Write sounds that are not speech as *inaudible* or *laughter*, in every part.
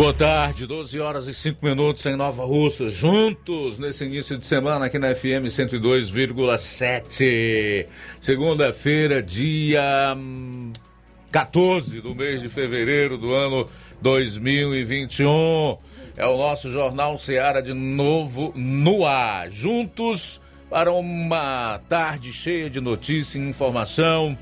Boa tarde, 12 horas e 5 minutos em Nova Russa, juntos nesse início de semana aqui na FM 102,7. Segunda-feira, dia 14 hum, do mês de fevereiro do ano 2021. É o nosso Jornal Seara de novo no ar. Juntos para uma tarde cheia de notícia e informação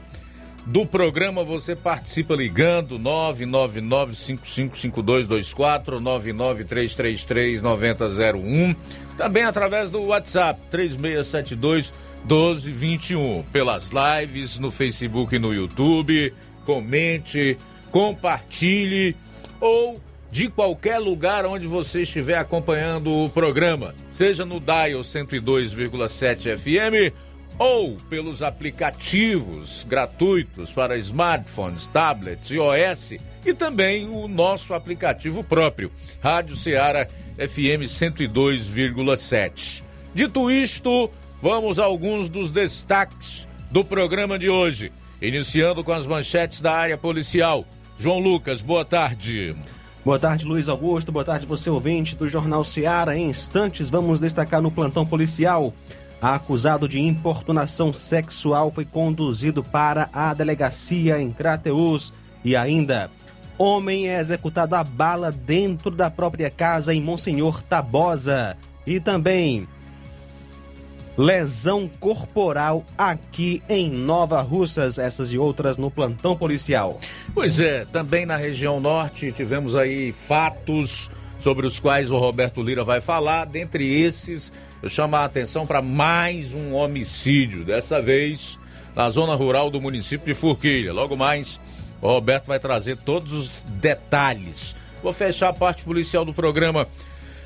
do programa você participa ligando 999-555224, 99333-9001. Também através do WhatsApp 3672 1221. Pelas lives no Facebook e no YouTube. Comente, compartilhe ou de qualquer lugar onde você estiver acompanhando o programa, seja no Dial 102,7 FM ou pelos aplicativos gratuitos para smartphones, tablets e OS e também o nosso aplicativo próprio, Rádio Ceará FM 102,7. Dito isto, vamos a alguns dos destaques do programa de hoje, iniciando com as manchetes da área policial. João Lucas, boa tarde. Boa tarde, Luiz Augusto. Boa tarde, você ouvinte do Jornal Ceará. Em instantes, vamos destacar no plantão policial acusado de importunação sexual foi conduzido para a delegacia em Crateus e ainda homem é executado a bala dentro da própria casa em Monsenhor Tabosa e também lesão corporal aqui em Nova Russas, essas e outras no plantão policial. Pois é, também na região norte tivemos aí fatos sobre os quais o Roberto Lira vai falar, dentre esses eu chamo a atenção para mais um homicídio, dessa vez na zona rural do município de Forquilha. Logo mais, o Roberto vai trazer todos os detalhes. Vou fechar a parte policial do programa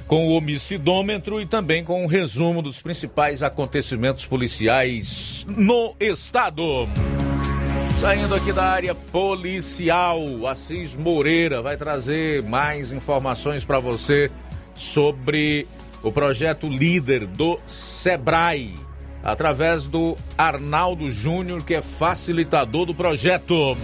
com o homicidômetro e também com um resumo dos principais acontecimentos policiais no estado. Saindo aqui da área policial, Assis Moreira vai trazer mais informações para você sobre o projeto líder do Sebrae, através do Arnaldo Júnior, que é facilitador do projeto.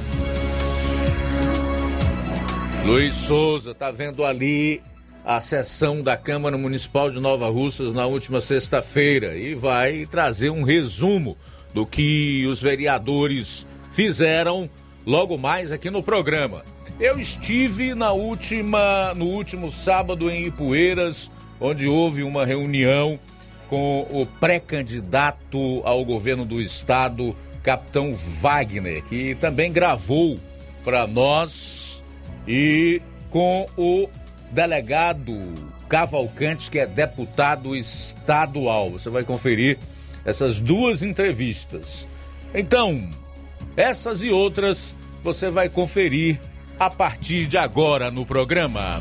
Luiz Souza está vendo ali a sessão da Câmara Municipal de Nova Russas na última sexta-feira e vai trazer um resumo do que os vereadores fizeram logo mais aqui no programa. Eu estive na última, no último sábado em Ipueiras onde houve uma reunião com o pré-candidato ao governo do estado, capitão Wagner, que também gravou para nós, e com o delegado Cavalcante, que é deputado estadual. Você vai conferir essas duas entrevistas. Então, essas e outras você vai conferir a partir de agora no programa.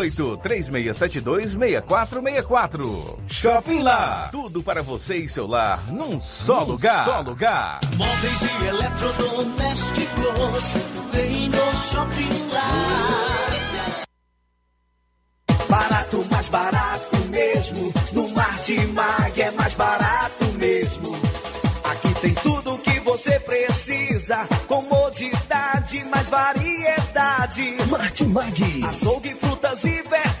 3672 326464. Shopping Lá. Tudo para você e seu lar num só num lugar. Só lugar. Móveis e eletrodomésticos tem no Shopping Lá. Barato, mais barato mesmo. No Martimag é mais barato mesmo. Aqui tem tudo o que você precisa. Comodidade, mais variedade variedade. Martimag. Açougue, frutas e verduras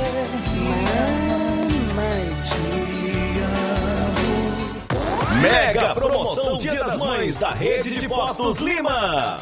das Mães da Rede de Postos Lima.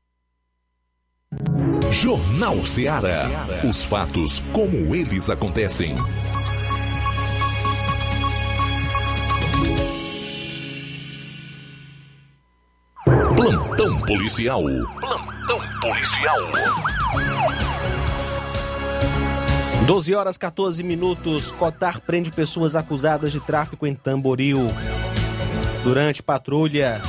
Jornal Ceará. Os fatos como eles acontecem. Plantão policial. Plantão policial. 12 horas 14 minutos. Cotar prende pessoas acusadas de tráfico em Tamboril. Durante patrulha,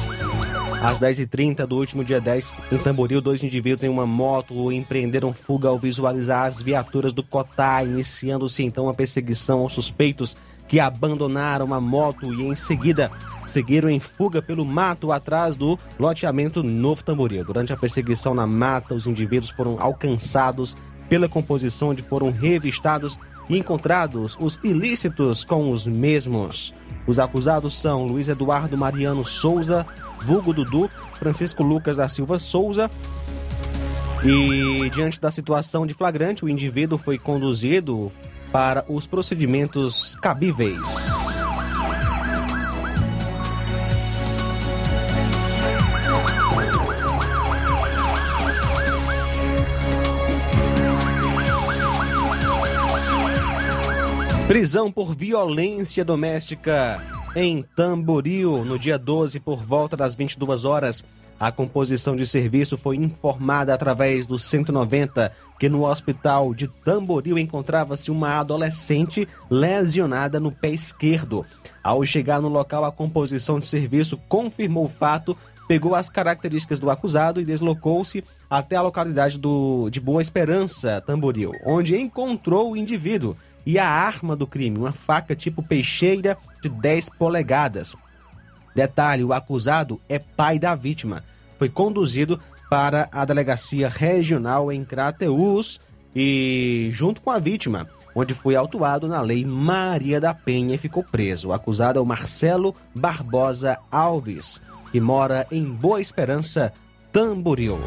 às 10h30 do último dia 10, em Tamboril, dois indivíduos em uma moto empreenderam fuga ao visualizar as viaturas do Cotar, iniciando-se então uma perseguição aos suspeitos que abandonaram a moto e em seguida seguiram em fuga pelo mato atrás do loteamento Novo Tamboril. Durante a perseguição na mata, os indivíduos foram alcançados pela composição onde foram revistados e encontrados os ilícitos com os mesmos. Os acusados são Luiz Eduardo Mariano Souza, vulgo Dudu, Francisco Lucas da Silva Souza. E diante da situação de flagrante, o indivíduo foi conduzido para os procedimentos cabíveis. Prisão por violência doméstica em Tamboril, no dia 12, por volta das 22 horas. A composição de serviço foi informada através do 190 que no hospital de Tamboril encontrava-se uma adolescente lesionada no pé esquerdo. Ao chegar no local, a composição de serviço confirmou o fato, pegou as características do acusado e deslocou-se até a localidade do, de Boa Esperança, Tamboril, onde encontrou o indivíduo e a arma do crime, uma faca tipo peixeira de 10 polegadas. Detalhe: o acusado é pai da vítima. Foi conduzido para a delegacia regional em Crateús e, junto com a vítima, onde foi autuado na Lei Maria da Penha e ficou preso. O acusado é o Marcelo Barbosa Alves, que mora em Boa Esperança, Tamboril.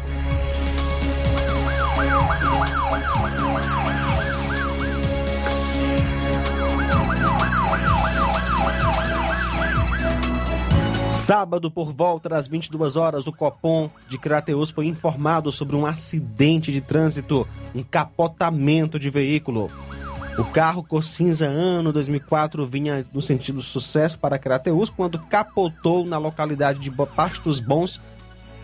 Sábado, por volta das 22 horas, o Copom de Crateus foi informado sobre um acidente de trânsito, um capotamento de veículo. O carro cor cinza ano 2004 vinha no sentido sucesso para Crateus quando capotou na localidade de Pastos Bons,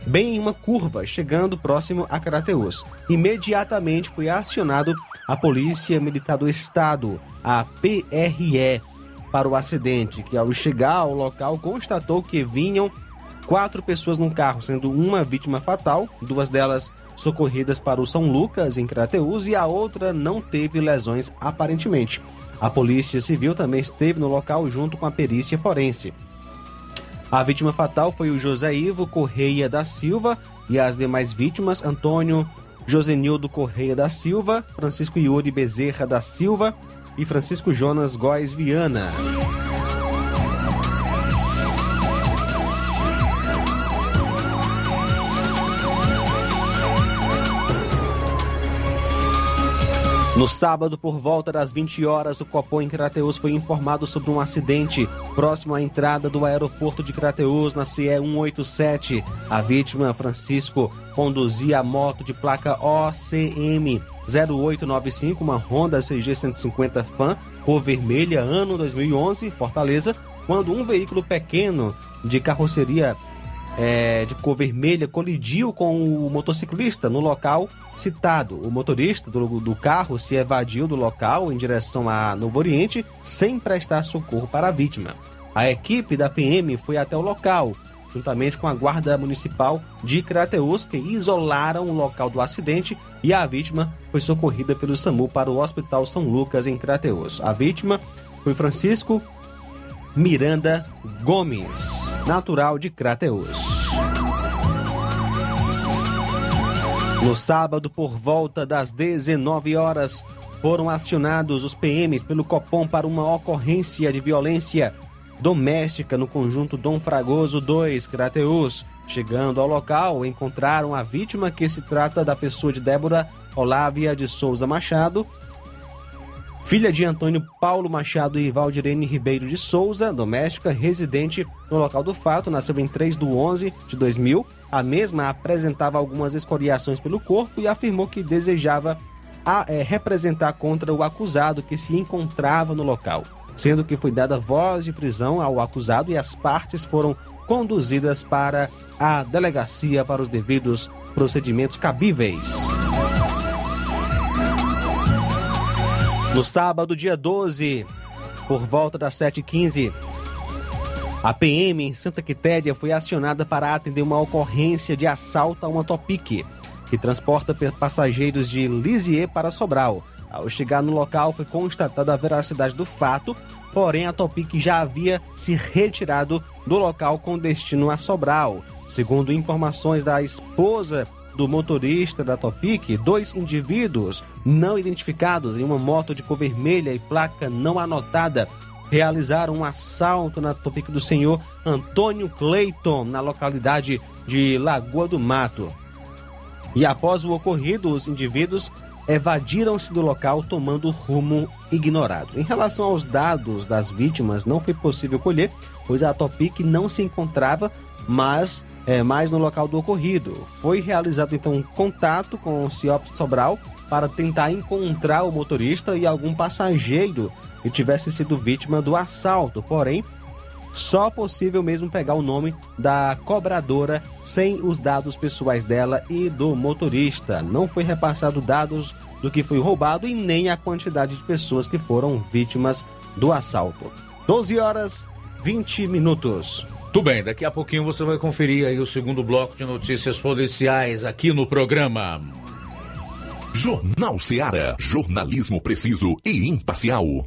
bem em uma curva, chegando próximo a Crateus. Imediatamente foi acionado a Polícia Militar do Estado, a PRE, para o acidente, que ao chegar ao local constatou que vinham quatro pessoas no carro, sendo uma vítima fatal, duas delas socorridas para o São Lucas, em Crateús, e a outra não teve lesões aparentemente. A Polícia Civil também esteve no local junto com a perícia forense. A vítima fatal foi o José Ivo Correia da Silva e as demais vítimas, Antônio Josenildo Correia da Silva, Francisco Yuri Bezerra da Silva, e Francisco Jonas Góes Viana. No sábado, por volta das 20 horas, o Copom em Crateus foi informado sobre um acidente próximo à entrada do aeroporto de Crateus, na CE 187. A vítima, Francisco, conduzia a moto de placa OCM 0895, uma Honda CG 150 Fan, cor vermelha, ano 2011, Fortaleza, quando um veículo pequeno de carroceria é, de cor vermelha colidiu com o motociclista no local citado. O motorista do, do carro se evadiu do local em direção a Novo Oriente sem prestar socorro para a vítima. A equipe da PM foi até o local, juntamente com a Guarda Municipal de Crateus, que isolaram o local do acidente e a vítima foi socorrida pelo SAMU para o Hospital São Lucas, em Crateus. A vítima foi Francisco Miranda Gomes, natural de Crateus. No sábado, por volta das 19 horas, foram acionados os PMs pelo Copom para uma ocorrência de violência doméstica no conjunto Dom Fragoso 2, Crateus. Chegando ao local, encontraram a vítima que se trata da pessoa de Débora Olávia de Souza Machado, filha de Antônio Paulo Machado e Valdirene Ribeiro de Souza, doméstica, residente no local do fato, nasceu em 3 de 11 de 2000. A mesma apresentava algumas escoriações pelo corpo e afirmou que desejava a, é, representar contra o acusado que se encontrava no local sendo que foi dada voz de prisão ao acusado e as partes foram conduzidas para a delegacia para os devidos procedimentos cabíveis. No sábado, dia 12, por volta das 7h15, a PM em Santa Quitéria foi acionada para atender uma ocorrência de assalto a uma Topic, que transporta passageiros de Lisieux para Sobral. Ao chegar no local, foi constatada a veracidade do fato, porém a Topic já havia se retirado do local com destino a Sobral. Segundo informações da esposa do motorista da Topic, dois indivíduos não identificados em uma moto de cor vermelha e placa não anotada realizaram um assalto na Topic do senhor Antônio Clayton, na localidade de Lagoa do Mato. E após o ocorrido, os indivíduos evadiram-se do local tomando rumo ignorado. Em relação aos dados das vítimas, não foi possível colher, pois a Topic não se encontrava mas é, mais no local do ocorrido. Foi realizado então um contato com o CIOP Sobral para tentar encontrar o motorista e algum passageiro que tivesse sido vítima do assalto, porém só possível mesmo pegar o nome da cobradora sem os dados pessoais dela e do motorista. Não foi repassado dados do que foi roubado e nem a quantidade de pessoas que foram vítimas do assalto. 12 horas 20 minutos. Tudo bem, daqui a pouquinho você vai conferir aí o segundo bloco de notícias policiais aqui no programa. Jornal Seara. Jornalismo preciso e imparcial.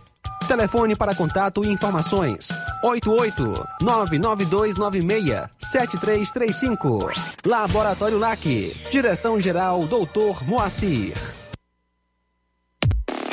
Telefone para contato e informações: 88-99296-7335. Laboratório LAC. Direção-Geral Dr. Moacir.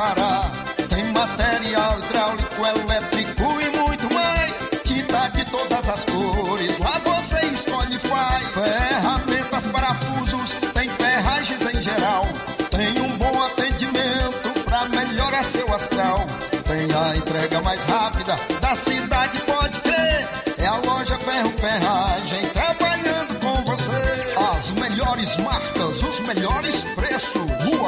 Parar. Tem material hidráulico, elétrico e muito mais. Tinta de todas as cores, lá você escolhe e faz. Ferramentas, parafusos, tem ferragens em geral. Tem um bom atendimento pra melhorar seu astral. Tem a entrega mais rápida da cidade, pode crer. É a loja Ferro Ferragem trabalhando com você. As melhores marcas, os melhores.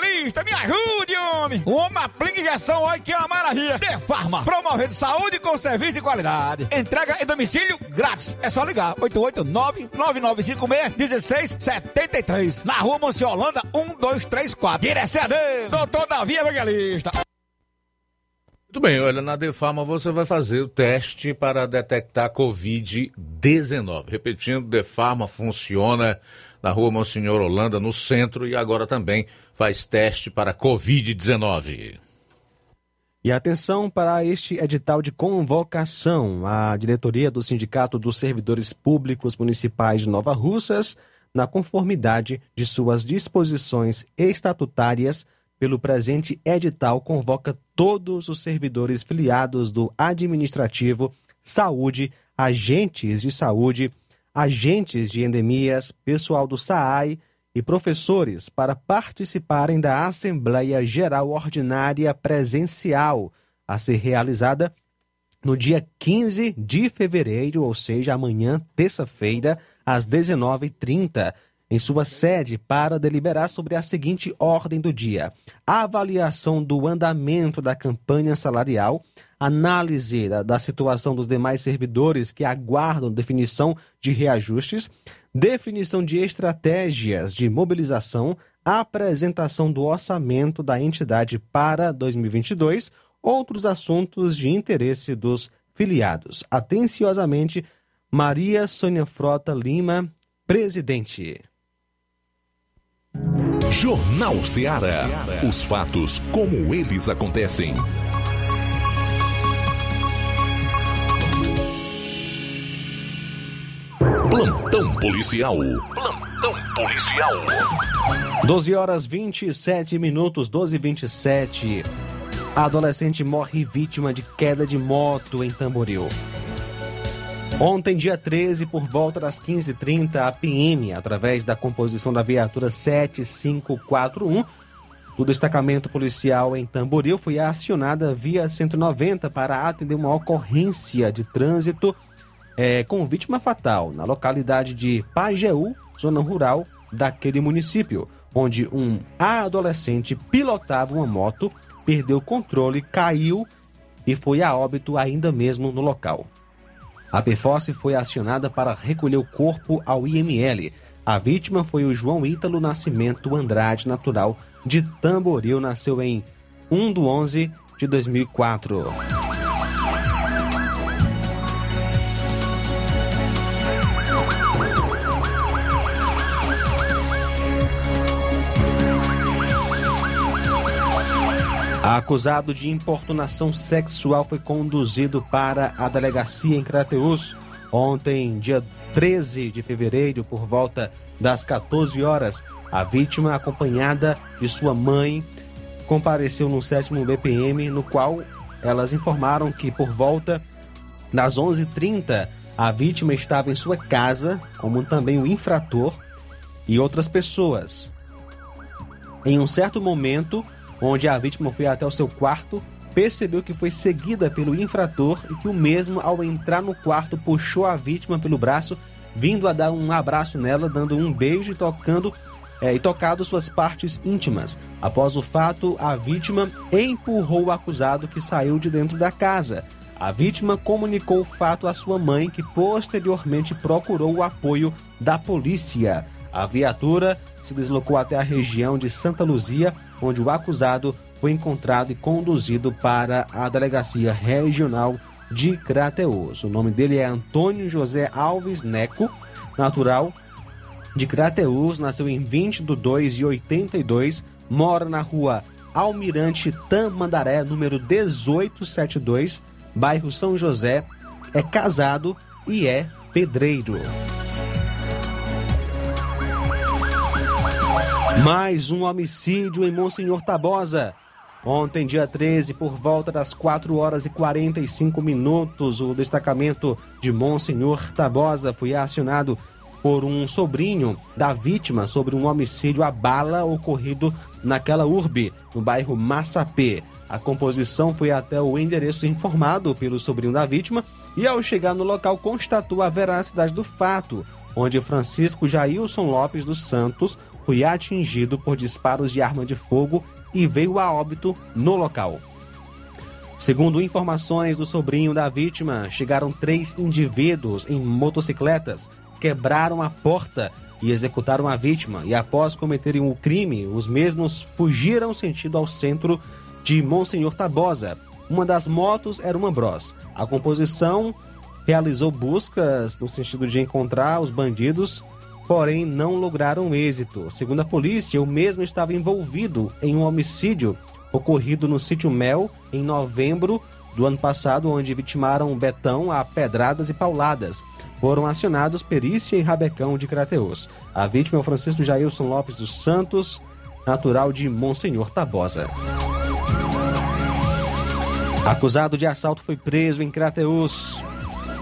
me ajude, homem. Uma aplica injeção, olha que é uma maravilha. De Farma, promovendo saúde com serviço de qualidade. Entrega em domicílio grátis. É só ligar, 889-9956-1673. Na rua Monsiolanda, 1234. Direção a Deus, doutor Davi Evangelista. Muito bem, olha, na Defarma você vai fazer o teste para detectar Covid-19. Repetindo, Defarma funciona na rua Monsenhor Holanda, no centro, e agora também faz teste para Covid-19. E atenção para este edital de convocação. A diretoria do Sindicato dos Servidores Públicos Municipais de Nova Russas, na conformidade de suas disposições estatutárias, pelo presente edital, convoca todos os servidores filiados do administrativo, saúde, agentes de saúde, agentes de endemias, pessoal do SAAI e professores para participarem da Assembleia Geral Ordinária Presencial, a ser realizada no dia 15 de fevereiro, ou seja, amanhã, terça-feira, às 19h30, em sua sede para deliberar sobre a seguinte ordem do dia: avaliação do andamento da campanha salarial, análise da, da situação dos demais servidores que aguardam definição de reajustes, definição de estratégias de mobilização, apresentação do orçamento da entidade para 2022, outros assuntos de interesse dos filiados. Atenciosamente, Maria Sônia Frota Lima, presidente. Jornal Ceará. Os fatos como eles acontecem. Plantão policial. Plantão policial. 12 horas 27 minutos, 12 e 27. A adolescente morre vítima de queda de moto em Tamboril. Ontem, dia 13, por volta das 15h30, a PM, através da composição da viatura 7541, do destacamento policial em Tamboril, foi acionada via 190 para atender uma ocorrência de trânsito é, com vítima fatal na localidade de Pajeú, zona rural daquele município, onde um adolescente pilotava uma moto, perdeu o controle, caiu e foi a óbito ainda mesmo no local. A PFOS foi acionada para recolher o corpo ao IML. A vítima foi o João Ítalo Nascimento Andrade, natural de Tamboril, nasceu em 1 de 11 de 2004. Acusado de importunação sexual foi conduzido para a delegacia em Crateus ontem, dia 13 de fevereiro, por volta das 14 horas. A vítima, acompanhada de sua mãe, compareceu no sétimo BPM, no qual elas informaram que por volta das 11h30 a vítima estava em sua casa, como também o infrator e outras pessoas. Em um certo momento, onde a vítima foi até o seu quarto, percebeu que foi seguida pelo infrator e que o mesmo, ao entrar no quarto, puxou a vítima pelo braço, vindo a dar um abraço nela, dando um beijo e tocando é, e tocado suas partes íntimas. Após o fato, a vítima empurrou o acusado que saiu de dentro da casa. A vítima comunicou o fato à sua mãe, que posteriormente procurou o apoio da polícia. A viatura se deslocou até a região de Santa Luzia, onde o acusado foi encontrado e conduzido para a delegacia regional de Crateus. O nome dele é Antônio José Alves Neco, natural de Crateus, nasceu em 20 de 2 de 82, mora na rua Almirante Tamandaré, número 1872, bairro São José, é casado e é pedreiro. Mais um homicídio em Monsenhor Tabosa. Ontem, dia 13, por volta das 4 horas e 45 minutos, o destacamento de Monsenhor Tabosa foi acionado por um sobrinho da vítima sobre um homicídio a bala ocorrido naquela urbe, no bairro Massapê. A composição foi até o endereço informado pelo sobrinho da vítima e, ao chegar no local, constatou a veracidade do fato, onde Francisco Jailson Lopes dos Santos foi atingido por disparos de arma de fogo e veio a óbito no local. Segundo informações do sobrinho da vítima, chegaram três indivíduos em motocicletas, quebraram a porta e executaram a vítima. E após cometerem o crime, os mesmos fugiram sentido ao centro de Monsenhor Tabosa. Uma das motos era uma Bros. A composição realizou buscas no sentido de encontrar os bandidos porém não lograram êxito. Segundo a polícia, o mesmo estava envolvido em um homicídio ocorrido no sítio Mel em novembro do ano passado, onde vitimaram Betão a pedradas e pauladas. Foram acionados perícia e rabecão de Crateus. A vítima é o Francisco Jailson Lopes dos Santos, natural de Monsenhor Tabosa. Acusado de assalto foi preso em Crateus.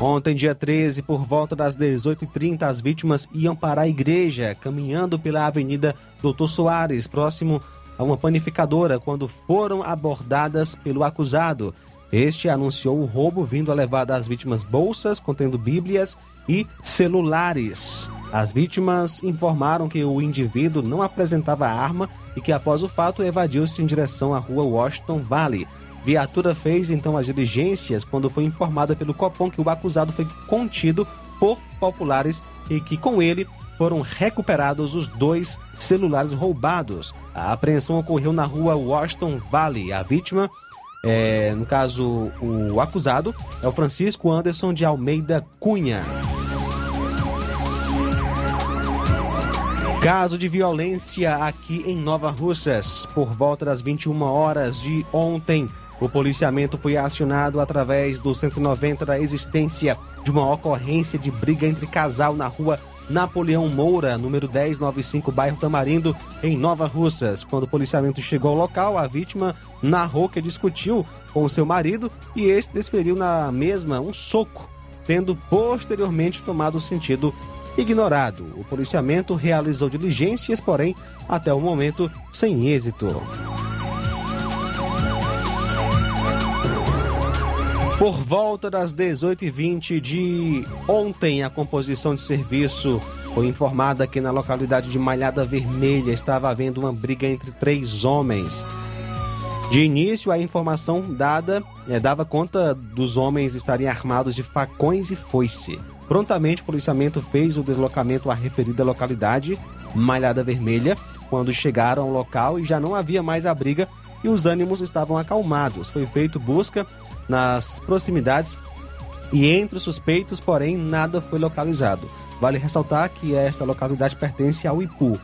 Ontem, dia 13, por volta das 18h30, as vítimas iam para a igreja, caminhando pela Avenida Doutor Soares, próximo a uma panificadora, quando foram abordadas pelo acusado. Este anunciou o roubo, vindo a levar das vítimas bolsas contendo bíblias e celulares. As vítimas informaram que o indivíduo não apresentava arma e que, após o fato, evadiu-se em direção à rua Washington Valley. Viatura fez então as diligências quando foi informada pelo Copom que o acusado foi contido por populares e que com ele foram recuperados os dois celulares roubados. A apreensão ocorreu na rua Washington Valley. A vítima, é, no caso o acusado, é o Francisco Anderson de Almeida Cunha. Caso de violência aqui em Nova Russas, por volta das 21 horas de ontem. O policiamento foi acionado através do 190 da existência de uma ocorrência de briga entre casal na rua Napoleão Moura, número 1095, bairro Tamarindo, em Nova Russas. Quando o policiamento chegou ao local, a vítima narrou que discutiu com seu marido e este desferiu na mesma um soco, tendo posteriormente tomado o sentido ignorado. O policiamento realizou diligências, porém, até o momento, sem êxito. Por volta das 18h20 de ontem, a composição de serviço foi informada que na localidade de Malhada Vermelha estava havendo uma briga entre três homens. De início, a informação dada é, dava conta dos homens estarem armados de facões e foice. Prontamente, o policiamento fez o deslocamento à referida localidade, Malhada Vermelha, quando chegaram ao local e já não havia mais a briga e os ânimos estavam acalmados. Foi feito busca nas proximidades e entre os suspeitos, porém, nada foi localizado. Vale ressaltar que esta localidade pertence ao Ipu.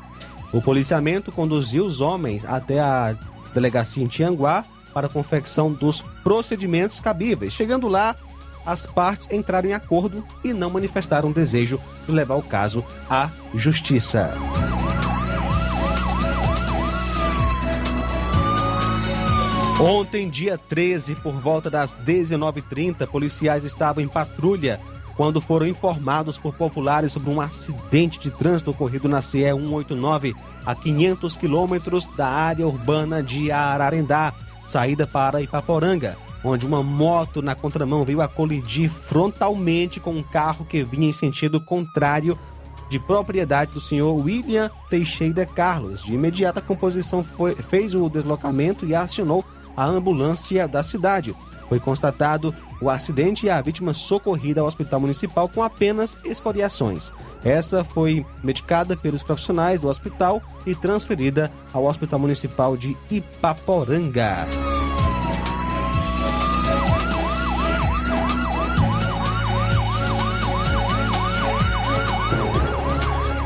O policiamento conduziu os homens até a delegacia em Tianguá para a confecção dos procedimentos cabíveis. Chegando lá, as partes entraram em acordo e não manifestaram desejo de levar o caso à justiça. Ontem, dia 13, por volta das 19h30, policiais estavam em patrulha quando foram informados por populares sobre um acidente de trânsito ocorrido na CE 189, a 500 quilômetros da área urbana de Ararendá, saída para Ipaporanga, onde uma moto na contramão veio a colidir frontalmente com um carro que vinha em sentido contrário de propriedade do senhor William Teixeira Carlos. De imediato, a composição foi, fez o deslocamento e acionou a ambulância da cidade. Foi constatado o acidente e a vítima socorrida ao hospital municipal com apenas escoriações. Essa foi medicada pelos profissionais do hospital e transferida ao Hospital Municipal de Ipaporanga.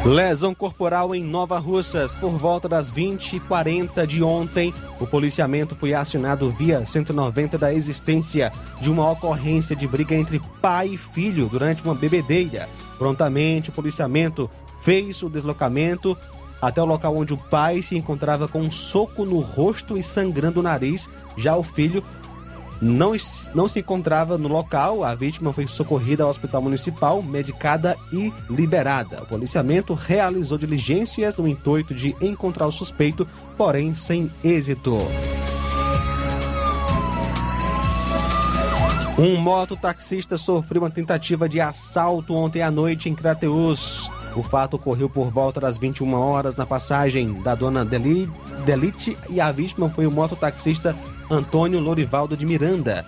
Lesão corporal em Nova Russas. Por volta das 20h40 de ontem, o policiamento foi acionado via 190 da existência de uma ocorrência de briga entre pai e filho durante uma bebedeira. Prontamente, o policiamento fez o deslocamento até o local onde o pai se encontrava com um soco no rosto e sangrando o nariz. Já o filho não, não se encontrava no local. A vítima foi socorrida ao hospital municipal, medicada e liberada. O policiamento realizou diligências no intuito de encontrar o suspeito, porém sem êxito. Um mototaxista sofreu uma tentativa de assalto ontem à noite em Crateus. O fato ocorreu por volta das 21 horas na passagem da dona Deli, Delite e a vítima foi o mototaxista Antônio Lorivaldo de Miranda.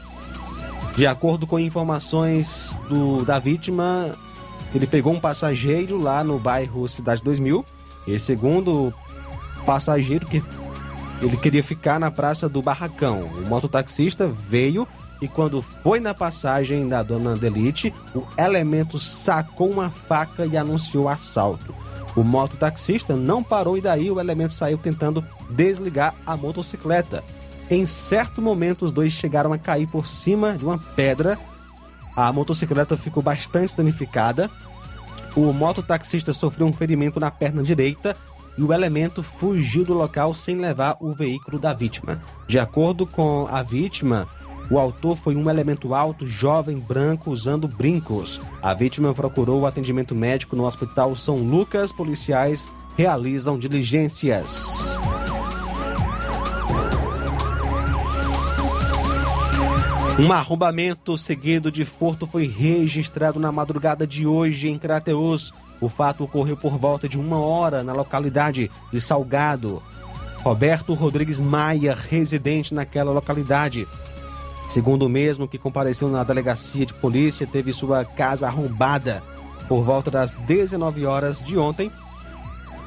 De acordo com informações do, da vítima, ele pegou um passageiro lá no bairro Cidade 2000 e segundo passageiro que ele queria ficar na praça do Barracão. O mototaxista veio e quando foi na passagem da dona Delite, o elemento sacou uma faca e anunciou assalto. O mototaxista não parou e daí o elemento saiu tentando desligar a motocicleta. Em certo momento, os dois chegaram a cair por cima de uma pedra. A motocicleta ficou bastante danificada. O mototaxista sofreu um ferimento na perna direita e o elemento fugiu do local sem levar o veículo da vítima. De acordo com a vítima, o autor foi um elemento alto, jovem, branco, usando brincos. A vítima procurou o atendimento médico no Hospital São Lucas. Policiais realizam diligências. Um arrombamento seguido de furto foi registrado na madrugada de hoje em Crateus. O fato ocorreu por volta de uma hora na localidade de Salgado. Roberto Rodrigues Maia, residente naquela localidade, Segundo o mesmo que compareceu na delegacia de polícia, teve sua casa arrombada. Por volta das 19 horas de ontem,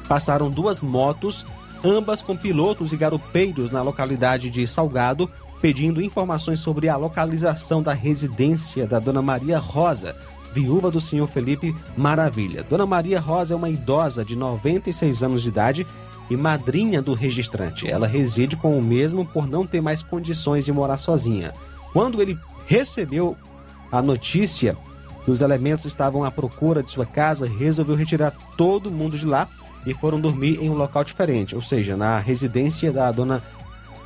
passaram duas motos, ambas com pilotos e garupeiros na localidade de Salgado, pedindo informações sobre a localização da residência da Dona Maria Rosa, viúva do senhor Felipe Maravilha. Dona Maria Rosa é uma idosa de 96 anos de idade e madrinha do registrante. Ela reside com o mesmo por não ter mais condições de morar sozinha. Quando ele recebeu a notícia que os elementos estavam à procura de sua casa, resolveu retirar todo mundo de lá e foram dormir em um local diferente, ou seja, na residência da dona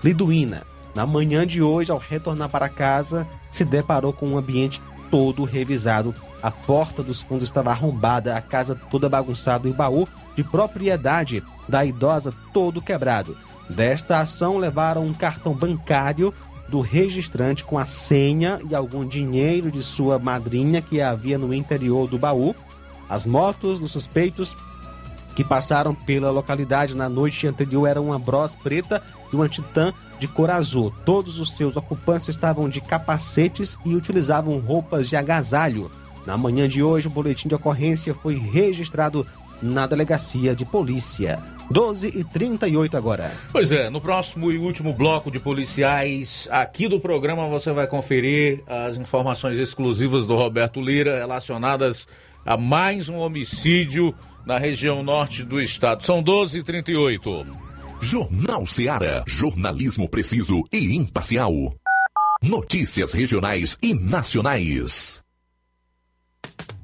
Liduína. Na manhã de hoje, ao retornar para casa, se deparou com um ambiente todo revisado. A porta dos fundos estava arrombada, a casa toda bagunçada e o baú de propriedade da idosa todo quebrado. Desta ação levaram um cartão bancário do registrante com a senha e algum dinheiro de sua madrinha que havia no interior do baú. As motos dos suspeitos que passaram pela localidade na noite anterior eram uma Bros preta e uma Titan de cor azul. Todos os seus ocupantes estavam de capacetes e utilizavam roupas de agasalho. Na manhã de hoje, o boletim de ocorrência foi registrado na delegacia de polícia. 12 e 38 agora. Pois é, no próximo e último bloco de policiais aqui do programa você vai conferir as informações exclusivas do Roberto Lira relacionadas a mais um homicídio na região norte do estado. São 12 e 38. Jornal Seara. Jornalismo preciso e imparcial. Notícias regionais e nacionais.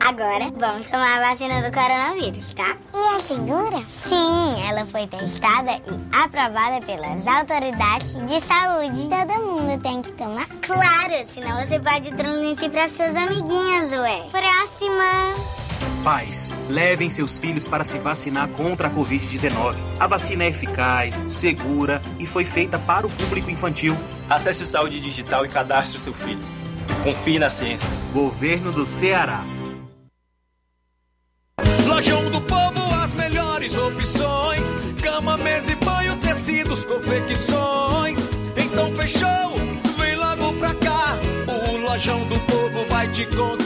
Agora vamos tomar a vacina do coronavírus, tá? E é segura? Sim, ela foi testada e aprovada pelas autoridades de saúde. Todo mundo tem que tomar? Claro, senão você pode transmitir para seus amiguinhos, ué. Próxima! Pais, levem seus filhos para se vacinar contra a Covid-19. A vacina é eficaz, segura e foi feita para o público infantil. Acesse o Saúde Digital e cadastre seu filho. Confie na ciência. Governo do Ceará. Lojão do Povo, as melhores opções: cama, mesa e banho, tecidos, confecções. Então fechou, vem logo pra cá. O Lojão do Povo vai te conquistar.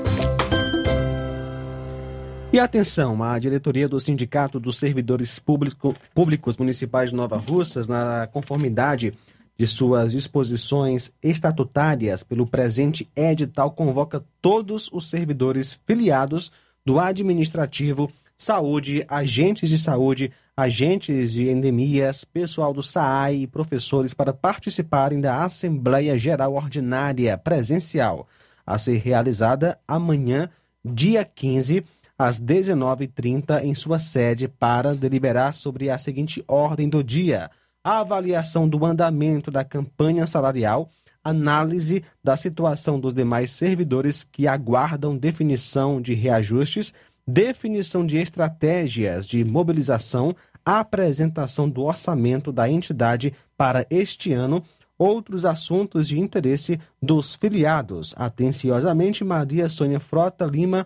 E atenção, a diretoria do Sindicato dos Servidores Público, Públicos Municipais de Nova Russas, na conformidade de suas disposições estatutárias pelo presente edital, convoca todos os servidores filiados do administrativo, saúde, agentes de saúde, agentes de endemias, pessoal do SAAI e professores para participarem da Assembleia Geral Ordinária presencial, a ser realizada amanhã, dia 15 às 19h30 em sua sede para deliberar sobre a seguinte ordem do dia: a avaliação do andamento da campanha salarial, análise da situação dos demais servidores que aguardam definição de reajustes, definição de estratégias de mobilização, apresentação do orçamento da entidade para este ano, outros assuntos de interesse dos filiados. Atenciosamente, Maria Sônia Frota Lima,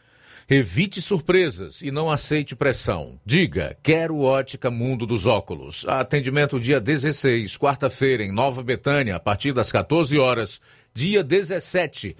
Evite surpresas e não aceite pressão. Diga, quero ótica Mundo dos Óculos. Atendimento dia 16, quarta-feira, em Nova Betânia, a partir das 14 horas. Dia 17,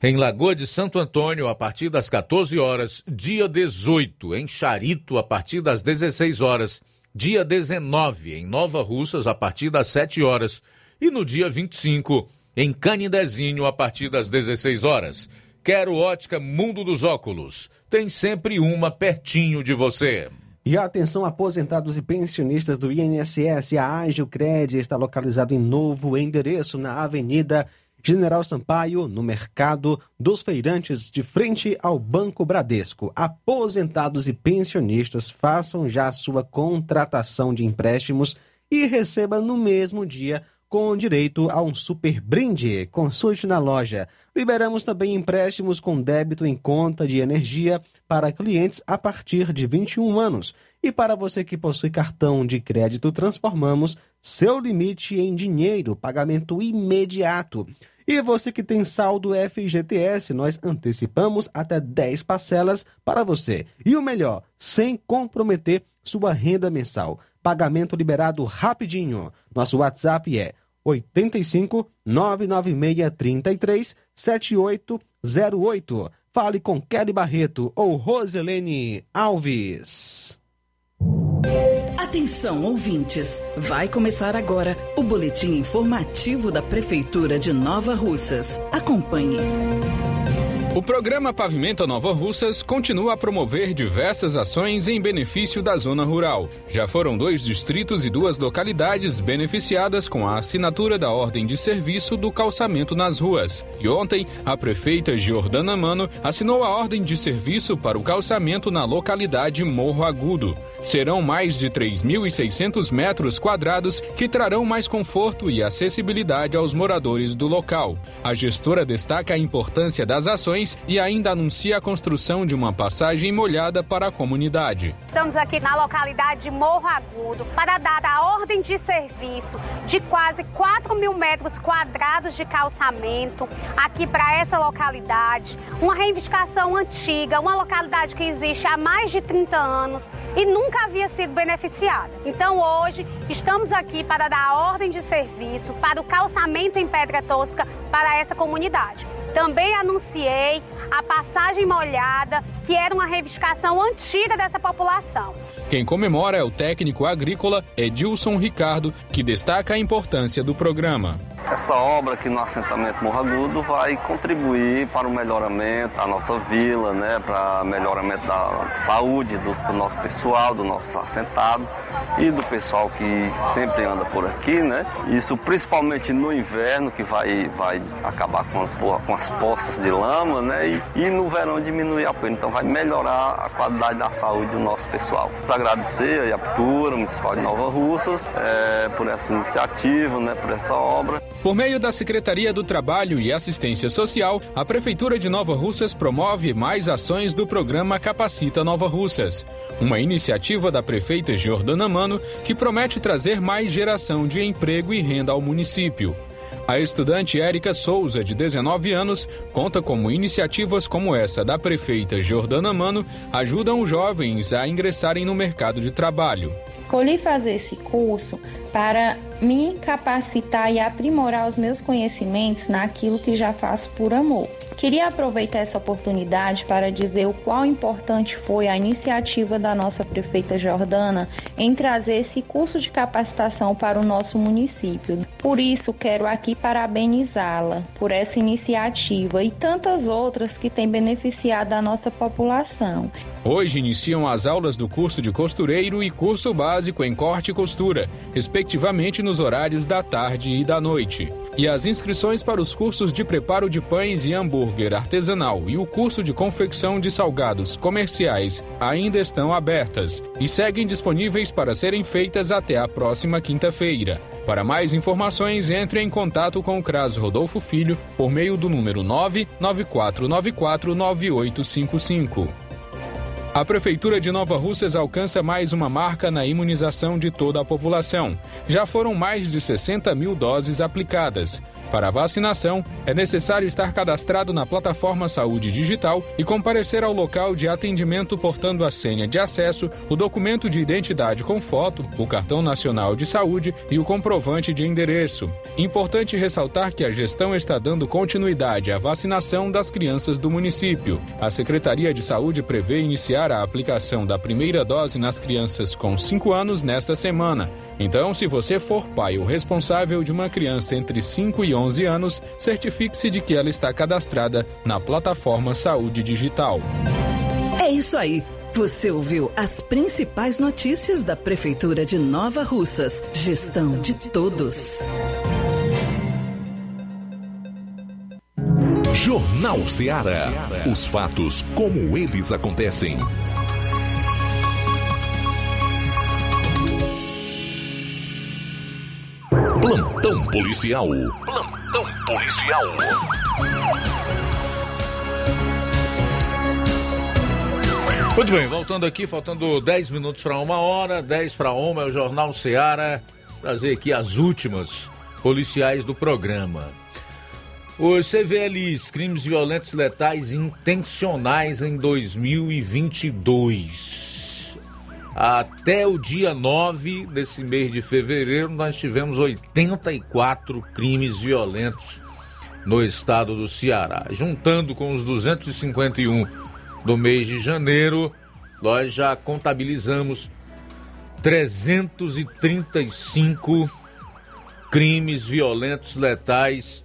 em Lagoa de Santo Antônio, a partir das 14 horas. Dia 18, em Charito, a partir das 16 horas. Dia 19, em Nova Russas, a partir das 7 horas. E no dia 25, em Canindezinho, a partir das 16 horas. Quero ótica Mundo dos Óculos. Tem sempre uma pertinho de você. E atenção, aposentados e pensionistas do INSS, a Ágil Cred está localizado em novo endereço na Avenida General Sampaio, no Mercado dos Feirantes, de frente ao Banco Bradesco. Aposentados e pensionistas, façam já a sua contratação de empréstimos e receba no mesmo dia com direito a um super brinde. Consulte na loja. Liberamos também empréstimos com débito em conta de energia para clientes a partir de 21 anos. E para você que possui cartão de crédito, transformamos seu limite em dinheiro, pagamento imediato. E você que tem saldo FGTS, nós antecipamos até 10 parcelas para você. E o melhor, sem comprometer sua renda mensal. Pagamento liberado rapidinho. Nosso WhatsApp é 85 996 33 7808. Fale com Kelly Barreto ou Roselene Alves. Atenção, ouvintes! Vai começar agora o boletim informativo da Prefeitura de Nova Russas. Acompanhe. O programa Pavimenta Nova Russas continua a promover diversas ações em benefício da zona rural. Já foram dois distritos e duas localidades beneficiadas com a assinatura da ordem de serviço do calçamento nas ruas. E ontem, a prefeita Giordana Mano assinou a ordem de serviço para o calçamento na localidade Morro Agudo. Serão mais de 3.600 metros quadrados que trarão mais conforto e acessibilidade aos moradores do local. A gestora destaca a importância das ações e ainda anuncia a construção de uma passagem molhada para a comunidade. Estamos aqui na localidade de Morro Agudo para dar a ordem de serviço de quase 4 mil metros quadrados de calçamento aqui para essa localidade. Uma reivindicação antiga, uma localidade que existe há mais de 30 anos e nunca havia sido beneficiada. Então hoje estamos aqui para dar a ordem de serviço para o calçamento em pedra tosca para essa comunidade. Também anunciei a passagem molhada, que era uma reivindicação antiga dessa população. Quem comemora é o técnico agrícola Edilson Ricardo, que destaca a importância do programa. Essa obra aqui no assentamento Morro Agudo vai contribuir para o melhoramento da nossa vila, né, para o melhoramento da saúde do, do, nosso pessoal, dos nossos assentados e do pessoal que sempre anda por aqui, né? Isso principalmente no inverno, que vai, vai acabar com as, com as poças de lama, né? E, e no verão diminuir a poeira. Então vai melhorar a qualidade da saúde do nosso pessoal. Preciso agradecer a Aptura, Municipal de Nova Russas, é, por essa iniciativa, né, por essa obra. Por meio da Secretaria do Trabalho e Assistência Social, a Prefeitura de Nova Russas promove mais ações do programa Capacita Nova Russas, uma iniciativa da prefeita Jordana Mano que promete trazer mais geração de emprego e renda ao município. A estudante Érica Souza, de 19 anos, conta como iniciativas como essa da prefeita Jordana Mano ajudam os jovens a ingressarem no mercado de trabalho. Escolhi fazer esse curso para me capacitar e aprimorar os meus conhecimentos naquilo que já faço por amor. Queria aproveitar essa oportunidade para dizer o quão importante foi a iniciativa da nossa prefeita Jordana em trazer esse curso de capacitação para o nosso município. Por isso, quero aqui parabenizá-la por essa iniciativa e tantas outras que têm beneficiado a nossa população. Hoje iniciam as aulas do curso de costureiro e curso básico em corte e costura, respectivamente nos horários da tarde e da noite. E as inscrições para os cursos de preparo de pães e hambúrguer artesanal e o curso de confecção de salgados comerciais ainda estão abertas e seguem disponíveis para serem feitas até a próxima quinta-feira. Para mais informações, entre em contato com o CRAS Rodolfo Filho por meio do número 994949855. A Prefeitura de Nova Russas alcança mais uma marca na imunização de toda a população. Já foram mais de 60 mil doses aplicadas. Para a vacinação, é necessário estar cadastrado na plataforma Saúde Digital e comparecer ao local de atendimento portando a senha de acesso, o documento de identidade com foto, o cartão nacional de saúde e o comprovante de endereço. Importante ressaltar que a gestão está dando continuidade à vacinação das crianças do município. A Secretaria de Saúde prevê iniciar a aplicação da primeira dose nas crianças com 5 anos nesta semana. Então, se você for pai ou responsável de uma criança entre 5 e 11 anos, certifique-se de que ela está cadastrada na plataforma Saúde Digital. É isso aí. Você ouviu as principais notícias da Prefeitura de Nova Russas. Gestão de todos. Jornal Ceará. Os fatos como eles acontecem. Plantão policial. Plantão policial. Muito bem, voltando aqui, faltando 10 minutos para uma hora, 10 para uma, é o Jornal Seara. Trazer aqui as últimas policiais do programa. Os CVLIs, crimes violentos letais intencionais em 2022. Até o dia 9 desse mês de fevereiro, nós tivemos 84 crimes violentos no estado do Ceará. Juntando com os 251 do mês de janeiro, nós já contabilizamos 335 crimes violentos letais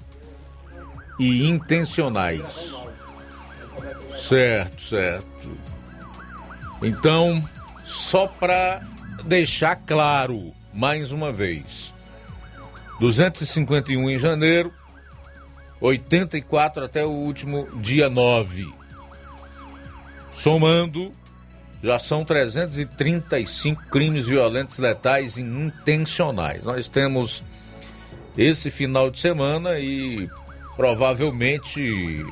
e intencionais. Certo, certo. Então, só para deixar claro mais uma vez: 251 em janeiro, 84 até o último dia 9. Somando, já são 335 crimes violentos letais e intencionais. Nós temos esse final de semana e provavelmente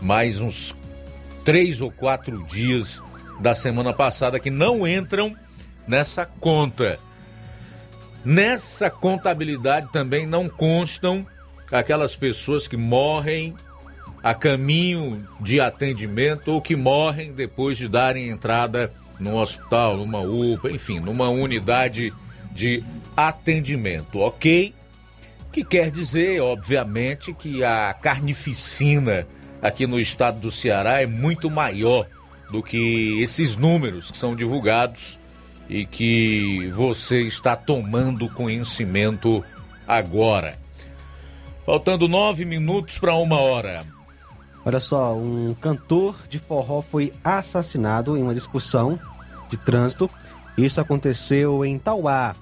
mais uns três ou quatro dias da semana passada que não entram nessa conta. Nessa contabilidade também não constam aquelas pessoas que morrem a caminho de atendimento ou que morrem depois de darem entrada no hospital, numa UPA, enfim, numa unidade de atendimento, ok? Que quer dizer, obviamente, que a carnificina aqui no estado do Ceará é muito maior do que esses números que são divulgados e que você está tomando conhecimento agora. Faltando nove minutos para uma hora. Olha só, um cantor de forró foi assassinado em uma discussão de trânsito. Isso aconteceu em Tauá.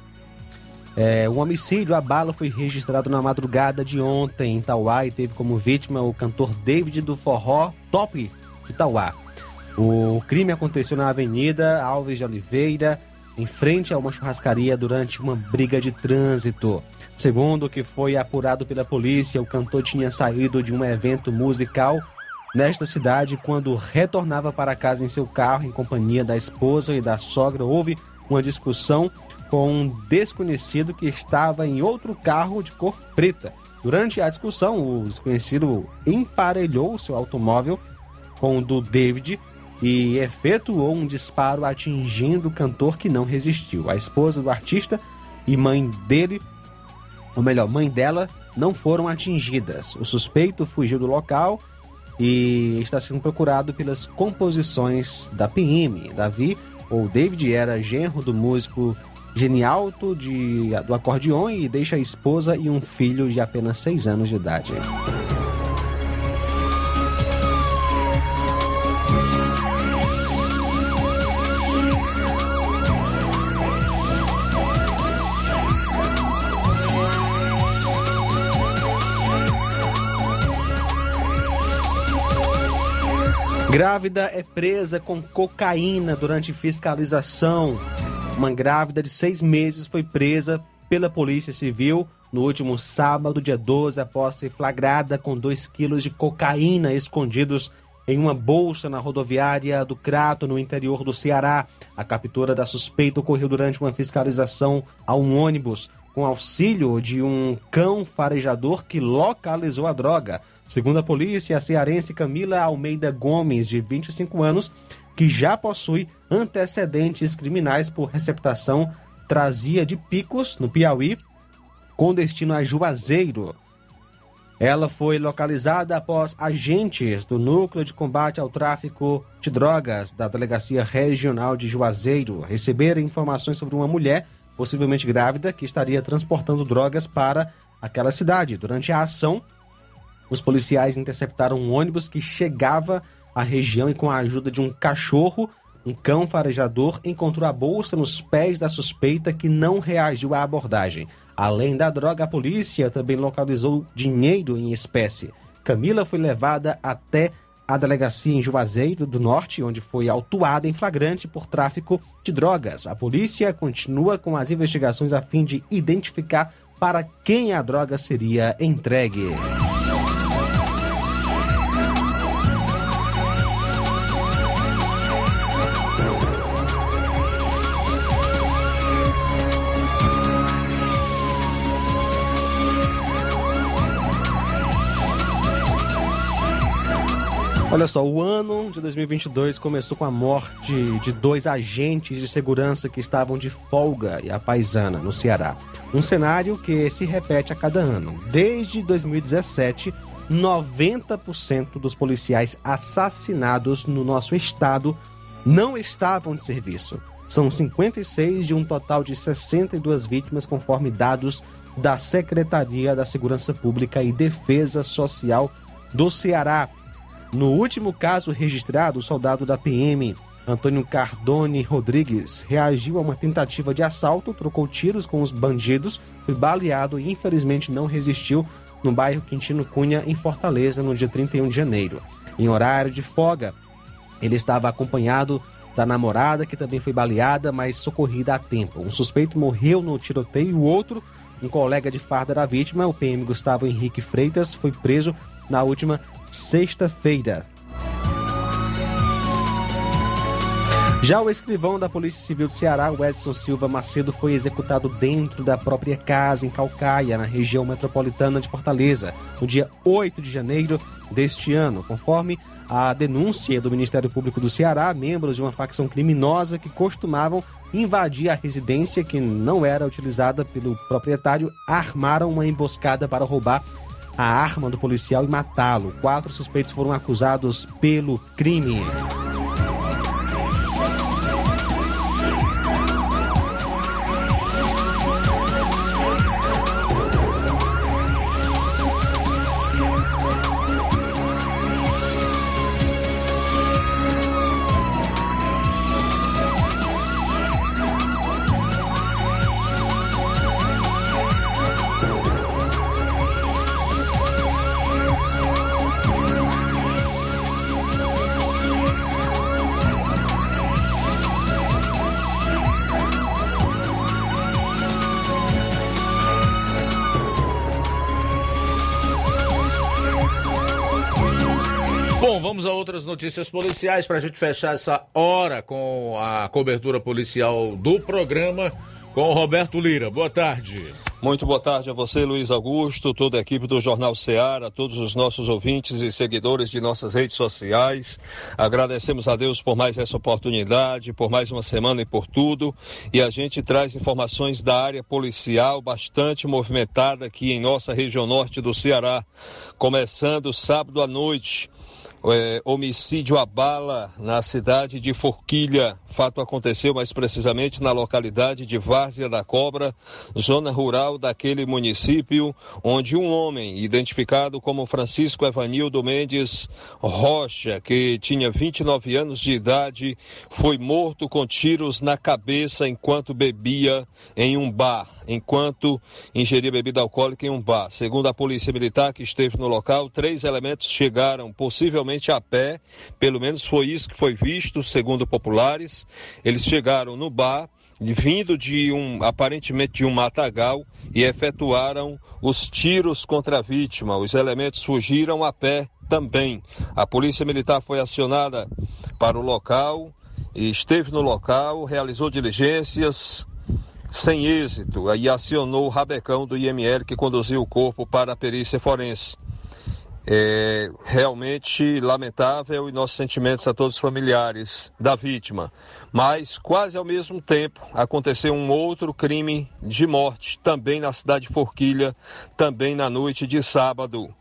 É, um homicídio a bala foi registrado na madrugada de ontem em Tauá e teve como vítima o cantor David do Forró Top de Tauá. O crime aconteceu na Avenida Alves de Oliveira, em frente a uma churrascaria durante uma briga de trânsito. Segundo o que foi apurado pela polícia, o cantor tinha saído de um evento musical nesta cidade quando retornava para casa em seu carro em companhia da esposa e da sogra. Houve uma discussão com um desconhecido que estava em outro carro de cor preta. Durante a discussão, o desconhecido emparelhou seu automóvel com o do David e efetuou um disparo atingindo o cantor que não resistiu. A esposa do artista e mãe dele, ou melhor, mãe dela, não foram atingidas. O suspeito fugiu do local e está sendo procurado pelas composições da PM. Davi, ou David, era genro do músico Genialto de, do acordeon e deixa a esposa e um filho de apenas 6 anos de idade. Grávida é presa com cocaína durante fiscalização. Uma grávida de seis meses foi presa pela Polícia Civil no último sábado, dia 12, após ser flagrada com 2 quilos de cocaína escondidos em uma bolsa na rodoviária do Crato, no interior do Ceará. A captura da suspeita ocorreu durante uma fiscalização a um ônibus, com auxílio de um cão farejador que localizou a droga. Segundo a polícia, a cearense Camila Almeida Gomes, de 25 anos, que já possui antecedentes criminais por receptação, trazia de Picos, no Piauí, com destino a Juazeiro. Ela foi localizada após agentes do Núcleo de Combate ao Tráfico de Drogas da Delegacia Regional de Juazeiro receberem informações sobre uma mulher, possivelmente grávida, que estaria transportando drogas para aquela cidade. Durante a ação, os policiais interceptaram um ônibus que chegava à região e, com a ajuda de um cachorro, um cão farejador encontrou a bolsa nos pés da suspeita que não reagiu à abordagem. Além da droga, a polícia também localizou dinheiro em espécie. Camila foi levada até a delegacia em Juazeiro do Norte, onde foi autuada em flagrante por tráfico de drogas. A polícia continua com as investigações a fim de identificar para quem a droga seria entregue. Olha só, o ano de 2022 começou com a morte de dois agentes de segurança que estavam de folga e a paisana no Ceará. Um cenário que se repete a cada ano. Desde 2017, 90% dos policiais assassinados no nosso estado não estavam de serviço. São 56 de um total de 62 vítimas, conforme dados da Secretaria da Segurança Pública e Defesa Social do Ceará. No último caso registrado, o soldado da PM, Antônio Cardone Rodrigues, reagiu a uma tentativa de assalto, trocou tiros com os bandidos, foi baleado e infelizmente não resistiu no bairro Quintino Cunha, em Fortaleza, no dia 31 de janeiro. Em horário de folga, ele estava acompanhado da namorada, que também foi baleada, mas socorrida a tempo. Um suspeito morreu no tiroteio e o outro, um colega de farda da vítima, o PM Gustavo Henrique Freitas, foi preso na última sexta-feira. Já o escrivão da Polícia Civil do Ceará, o Edson Silva Macedo, foi executado dentro da própria casa em Calcaia, na região metropolitana de Fortaleza, no dia 8 de janeiro deste ano, conforme a denúncia do Ministério Público do Ceará, membros de uma facção criminosa que costumavam invadir a residência que não era utilizada pelo proprietário, armaram uma emboscada para roubar a arma do policial e matá-lo. Quatro suspeitos foram acusados pelo crime. Notícias policiais para a gente fechar essa hora com a cobertura policial do programa com o Roberto Lira. Boa tarde. Muito boa tarde a você, Luiz Augusto, toda a equipe do Jornal Ceará, todos os nossos ouvintes e seguidores de nossas redes sociais. Agradecemos a Deus por mais essa oportunidade, por mais uma semana e por tudo. E a gente traz informações da área policial bastante movimentada aqui em nossa região norte do Ceará. Começando sábado à noite, é, homicídio à bala na cidade de Forquilha. Fato aconteceu mais precisamente na localidade de Várzea da Cobra, zona rural daquele município, onde um homem, identificado como Francisco Evanildo Mendes Rocha, que tinha 29 anos de idade, foi morto com tiros na cabeça enquanto bebia em um bar enquanto ingeria bebida alcoólica em um bar. Segundo a polícia militar que esteve no local, três elementos chegaram possivelmente a pé, pelo menos foi isso que foi visto, segundo populares. Eles chegaram no bar vindo de um aparentemente de um matagal e efetuaram os tiros contra a vítima. Os elementos fugiram a pé também. A polícia militar foi acionada para o local e esteve no local, realizou diligências, sem êxito, aí acionou o rabecão do IML que conduziu o corpo para a perícia forense. É realmente lamentável e nossos sentimentos a todos os familiares da vítima. Mas quase ao mesmo tempo aconteceu um outro crime de morte, também na cidade de Forquilha, também na noite de sábado.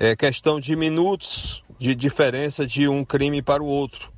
É questão de minutos de diferença de um crime para o outro.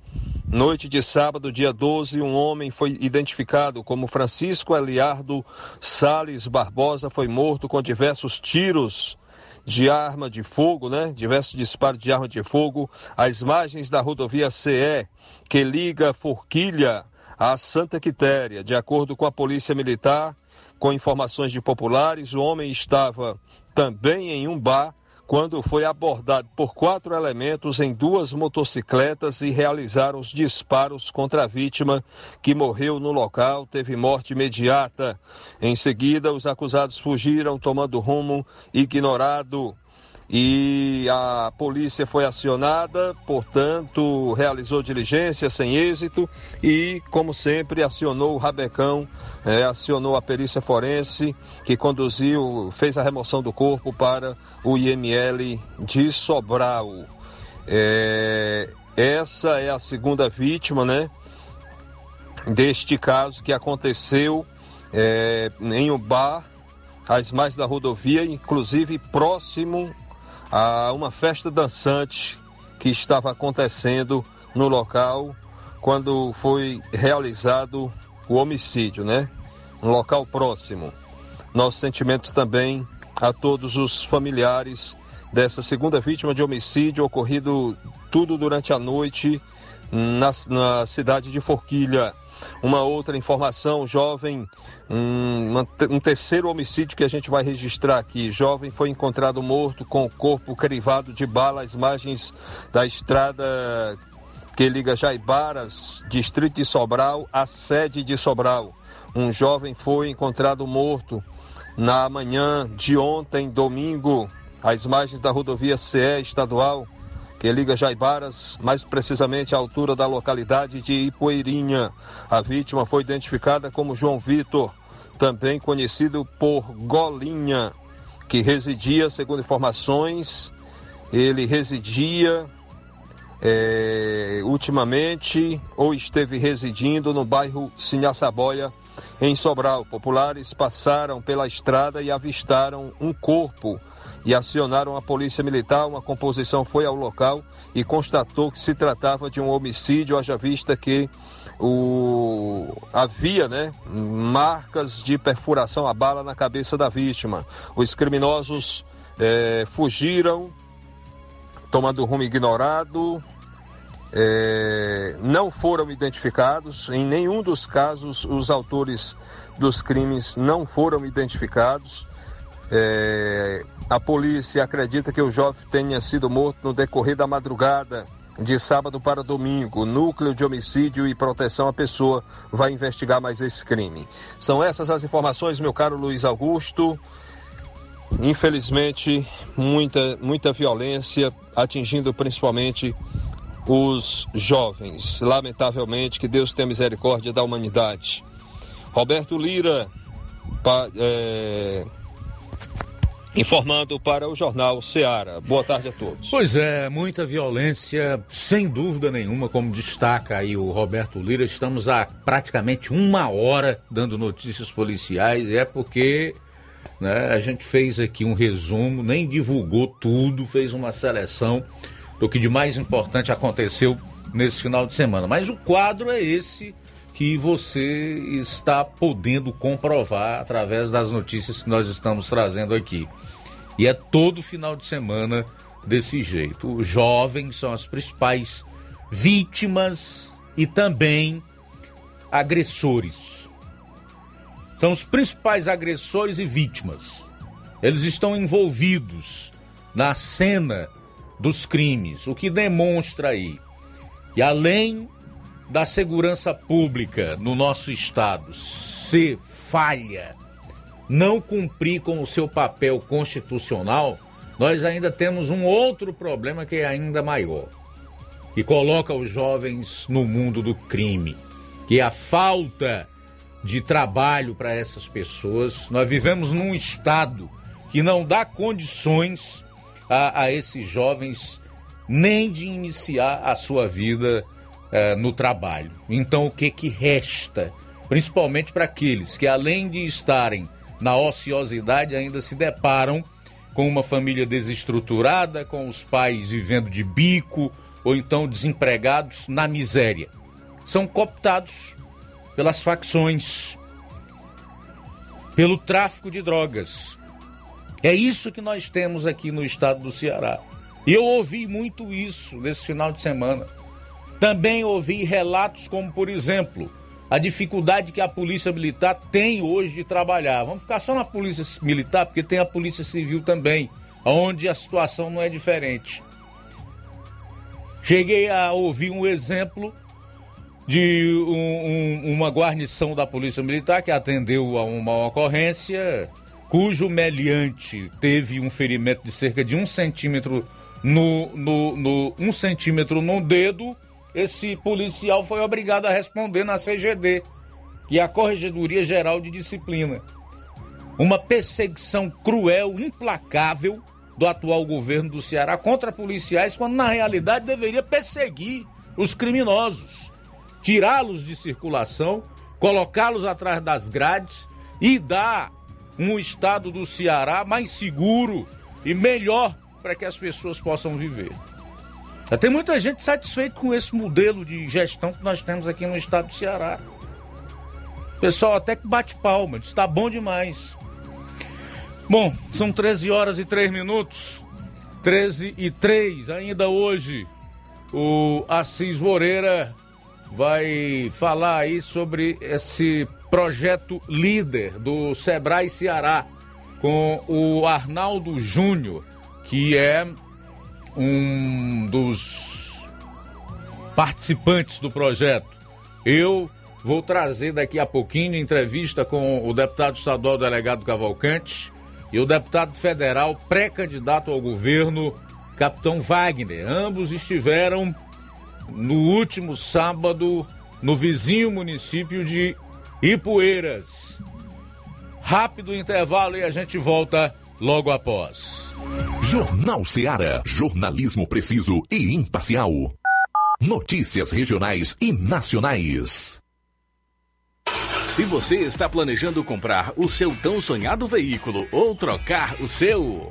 Noite de sábado, dia 12, um homem foi identificado como Francisco Eliardo Sales Barbosa, foi morto com diversos tiros de arma de fogo, né? Diversos disparos de arma de fogo às margens da rodovia CE, que liga Forquilha a Santa Quitéria. De acordo com a Polícia Militar, com informações de populares, o homem estava também em um bar quando foi abordado por quatro elementos em duas motocicletas e realizaram os disparos contra a vítima, que morreu no local, teve morte imediata. Em seguida, os acusados fugiram, tomando rumo ignorado e a polícia foi acionada, portanto, realizou diligência sem êxito e, como sempre, acionou o Rabecão, é, acionou a perícia forense, que conduziu, fez a remoção do corpo para o IML de Sobral. É, essa é a segunda vítima, né? Deste caso que aconteceu é, em um bar às margens da rodovia, inclusive próximo a uma festa dançante que estava acontecendo no local quando foi realizado o homicídio, né? Um local próximo. Nossos sentimentos também a todos os familiares dessa segunda vítima de homicídio ocorrido tudo durante a noite na, na cidade de Forquilha. Uma outra informação, jovem, um, um, terceiro homicídio que a gente vai registrar aqui. Jovem foi encontrado morto com o corpo crivado de bala às margens da estrada que liga Jaibaras, distrito de Sobral, à sede de Sobral. Um jovem foi encontrado morto na manhã de ontem, domingo, às margens da rodovia CE estadual, que liga Jaibaras, mais precisamente à altura da localidade de Ipueirinha. A vítima foi identificada como João Vitor, também conhecido por Golinha, que residia, segundo informações, ele residia é, ultimamente ou esteve residindo no bairro Sinhaçaboia, em Sobral. Populares passaram pela estrada e avistaram um corpo e acionaram a polícia militar. Uma composição foi ao local e constatou que se tratava de um homicídio, haja vista que o... havia né, marcas de perfuração a bala na cabeça da vítima. Os criminosos é, fugiram, tomando rumo ignorado. É, não foram identificados, em nenhum dos casos os autores dos crimes não foram identificados. É, a polícia acredita que o jovem tenha sido morto no decorrer da madrugada de sábado para domingo. O núcleo de homicídio e proteção à pessoa vai investigar mais esse crime. São essas as informações, meu caro Luiz Augusto. Infelizmente, muita, muita violência atingindo principalmente os jovens. Lamentavelmente, que Deus tenha misericórdia da humanidade. Roberto Lira, pa, é informando para o jornal Ceará. Boa tarde a todos. Pois é, muita violência, sem dúvida nenhuma, como destaca aí o Roberto Lira. Estamos há praticamente uma hora dando notícias policiais, é porque né, a gente fez aqui um resumo, nem divulgou tudo, fez uma seleção do que de mais importante aconteceu nesse final de semana. Mas o quadro é esse que você está podendo comprovar através das notícias que nós estamos trazendo aqui. E é todo final de semana desse jeito. Os jovens são as principais vítimas e também agressores. São os principais agressores e vítimas. Eles estão envolvidos na cena dos crimes, o que demonstra aí que além da segurança pública no nosso estado se falha, não cumprir com o seu papel constitucional, nós ainda temos um outro problema que é ainda maior, que coloca os jovens no mundo do crime, que é a falta de trabalho para essas pessoas. Nós vivemos num estado que não dá condições a, a esses jovens nem de iniciar a sua vida uh, no trabalho. Então, o que, que resta? Principalmente para aqueles que, além de estarem na ociosidade, ainda se deparam com uma família desestruturada, com os pais vivendo de bico ou então desempregados na miséria. São cooptados pelas facções, pelo tráfico de drogas. É isso que nós temos aqui no estado do Ceará. E eu ouvi muito isso nesse final de semana. Também ouvi relatos como, por exemplo, a dificuldade que a polícia militar tem hoje de trabalhar. Vamos ficar só na polícia militar, porque tem a polícia civil também, onde a situação não é diferente. Cheguei a ouvir um exemplo de um, um, uma guarnição da polícia militar que atendeu a uma ocorrência cujo meliante teve um ferimento de cerca de um centímetro no, no, no um centímetro no dedo esse policial foi obrigado a responder na CGD, que é a Corregedoria Geral de Disciplina. Uma perseguição cruel, implacável, do atual governo do Ceará contra policiais, quando na realidade deveria perseguir os criminosos, tirá-los de circulação, colocá-los atrás das grades e dar um estado do Ceará mais seguro e melhor para que as pessoas possam viver. Tem muita gente satisfeita com esse modelo de gestão que nós temos aqui no estado do Ceará. Pessoal até que bate palma, está bom demais. Bom, são 13 horas e 3 minutos. 13 e 3. Ainda hoje, o Assis Moreira vai falar aí sobre esse projeto líder do Sebrae Ceará com o Arnaldo Júnior, que é um dos participantes do projeto. Eu vou trazer daqui a pouquinho entrevista com o deputado estadual delegado Cavalcante e o deputado federal pré-candidato ao governo, Capitão Wagner. Ambos estiveram no último sábado no vizinho município de Ipueiras. Rápido intervalo e a gente volta logo após. Jornal Seara. Jornalismo preciso e imparcial. Notícias regionais e nacionais. Se você está planejando comprar o seu tão sonhado veículo ou trocar o seu.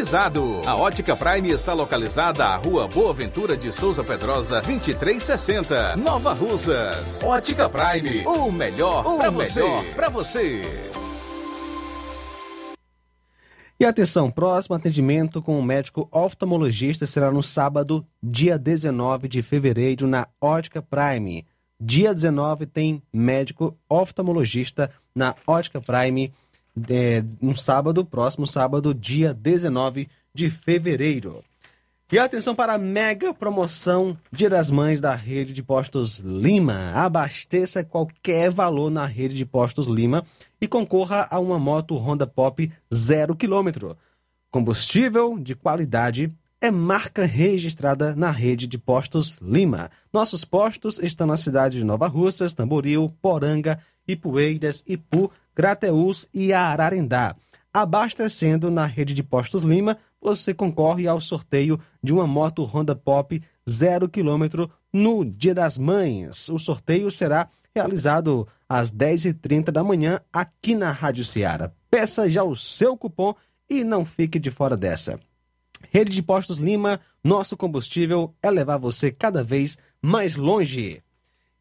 climatizado. A Ótica Prime está localizada à Rua Boa Ventura de Souza Pedrosa, 2360, Nova Russas. Ótica Prime, o melhor para você. Pra você. E atenção, próximo atendimento com o médico oftalmologista será no sábado, dia 19 de fevereiro, na Ótica Prime. Dia 19 tem médico oftalmologista na Ótica Prime é, no sábado, próximo sábado, dia 19 de fevereiro. E atenção para a mega promoção Dia das Mães da rede de postos Lima. Abasteça qualquer valor na rede de postos Lima e concorra a uma moto Honda Pop 0 km. Combustível de qualidade é marca registrada na rede de postos Lima. Nossos postos estão na cidade de Nova Russas, Tamboril, Poranga, Ipueiras, Ipu, Grateus e Ararendá. Abastecendo na rede de postos Lima, você concorre ao sorteio de uma moto Honda Pop 0 km no Dia das Mães. O sorteio será realizado às 10h30 da manhã aqui na Rádio Ceará. Peça já o seu cupom e não fique de fora dessa. Rede de Postos Lima, nosso combustível é levar você cada vez mais longe.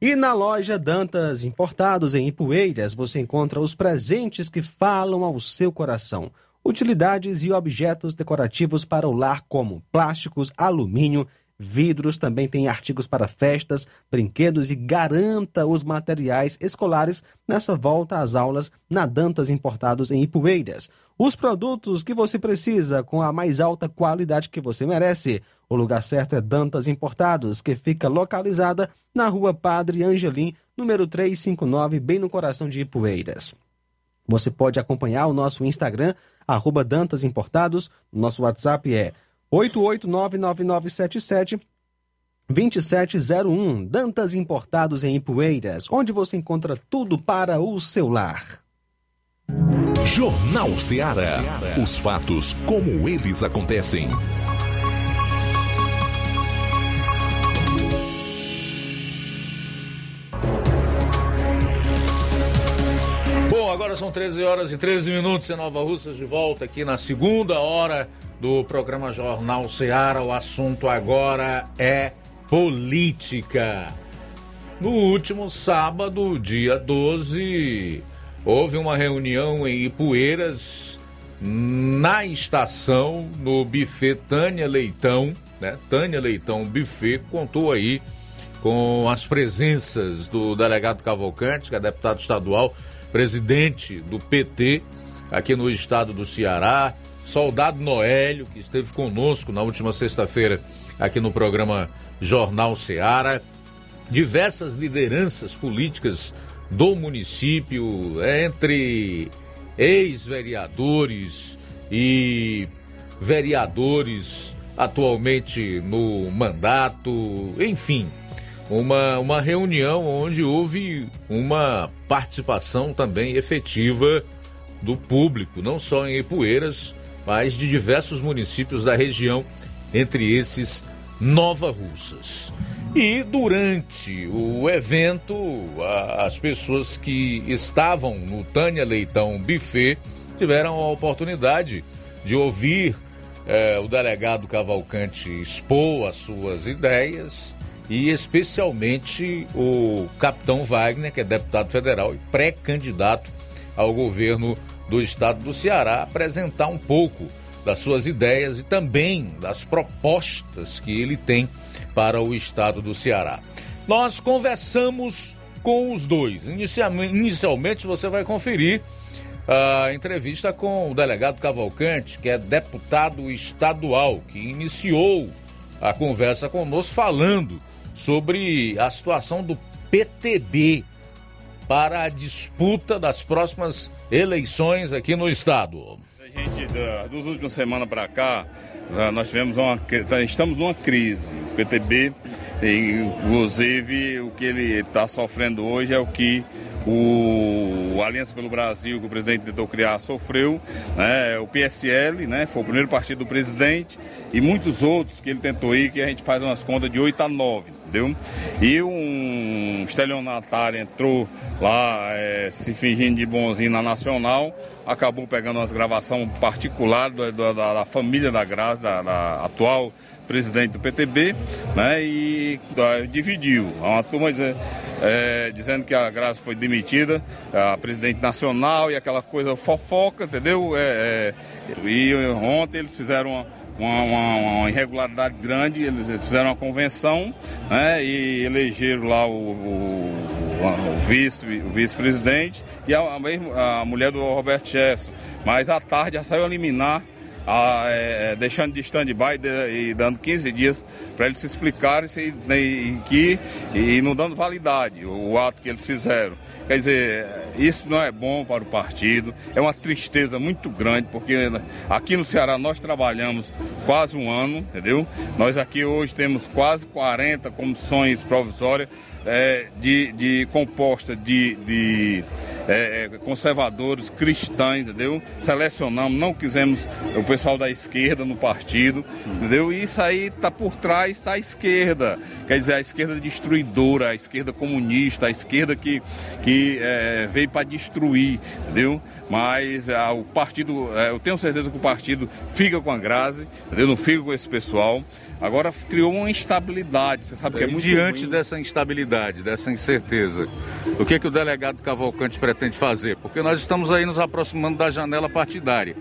E na loja Dantas Importados, em Ipueiras, você encontra os presentes que falam ao seu coração. Utilidades e objetos decorativos para o lar, como plásticos, alumínio, vidros, também tem artigos para festas, brinquedos e garanta os materiais escolares nessa volta às aulas na Dantas Importados em Ipueiras. Os produtos que você precisa com a mais alta qualidade que você merece. O lugar certo é Dantas Importados, que fica localizada na rua Padre Angelim, número 359, bem no coração de Ipueiras. Você pode acompanhar o nosso Instagram, arroba Dantas Importados. Nosso WhatsApp é 8899977 2701 Dantas Importados em Ipueiras, onde você encontra tudo para o seu lar. Jornal Ceará. Os fatos como eles acontecem. Bom, agora são 13 horas e 13 minutos em Nova Russas de volta aqui na segunda hora do programa Jornal Ceará. O assunto agora é política. No último sábado, dia 12, houve uma reunião em Ipueiras, na estação, no buffet Tânia Leitão, né? Tânia Leitão Buffet contou aí com as presenças do delegado Cavalcante, que é deputado estadual, presidente do PT aqui no estado do Ceará, soldado Noélio, que esteve conosco na última sexta-feira aqui no programa Jornal Ceará, diversas lideranças políticas do município, entre ex-vereadores e vereadores atualmente no mandato, enfim, uma, uma reunião onde houve uma participação também efetiva do público, não só em Ipueiras, de diversos municípios da região, entre esses Nova Russas. E durante o evento, as pessoas que estavam no Tânia Leitão Buffet tiveram a oportunidade de ouvir eh, o delegado Cavalcante expor as suas ideias e especialmente o capitão Wagner, que é deputado federal e pré-candidato ao governo do estado do Ceará, apresentar um pouco das suas ideias e também das propostas que ele tem para o estado do Ceará. Nós conversamos com os dois. Inicialmente você vai conferir a entrevista com o delegado Cavalcante, que é deputado estadual, que iniciou a conversa conosco falando sobre a situação do PTB para a disputa das próximas eleições aqui no estado. A gente, dos últimos semanas para cá, nós tivemos uma, tá, estamos numa crise. O PTB, inclusive, o que ele está sofrendo hoje é o que o Aliança pelo Brasil, que o presidente tentou criar, sofreu, né? o PSL, né? foi o primeiro partido do presidente, e muitos outros que ele tentou ir, que a gente faz umas contas de 8 a 9 entendeu? E um estelionatário entrou lá é, se fingindo de bonzinho na Nacional, acabou pegando umas gravações particulares da, da, da, família da Graça, da, da, atual presidente do PTB, né? E da, dividiu. Uma turma dizendo, é, dizendo que a Graça foi demitida, a presidente nacional e aquela coisa fofoca, entendeu? É, é, e ontem eles fizeram uma uma, uma, uma, irregularidade grande, eles fizeram uma convenção né, e elegeram lá o, o, o vice-presidente vice e a, a, a, mulher do Roberto Jefferson. Mas à tarde já saiu a liminar a, é, deixando de stand-by e dando 15 dias para eles se explicarem se, né, e, que, e não dando validade o, o ato que eles fizeram. Quer dizer, isso não é bom para o partido, é uma tristeza muito grande, porque aqui no Ceará nós trabalhamos quase um ano, entendeu? Nós aqui hoje temos quase 40 comissões provisórias é, de, de composta de, de é, é, conservadores, cristãos, entendeu? Selecionamos, não quisemos o pessoal da esquerda no partido, entendeu? E isso aí está por trás, está a esquerda. Quer dizer, a esquerda destruidora, a esquerda comunista, a esquerda que, que é, veio para destruir, entendeu? Mas é, o partido, é, eu tenho certeza que o partido fica com a Grazi, entendeu? Não fica com esse pessoal. Agora criou uma instabilidade, você sabe que é muito Diante ruim. dessa instabilidade, dessa incerteza, o que, que o delegado Cavalcante pretende fazer? Porque nós estamos aí nos aproximando da janela partidária,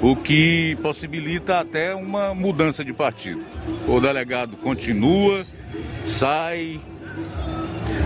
o que possibilita até uma mudança de partido. O delegado continua, sai.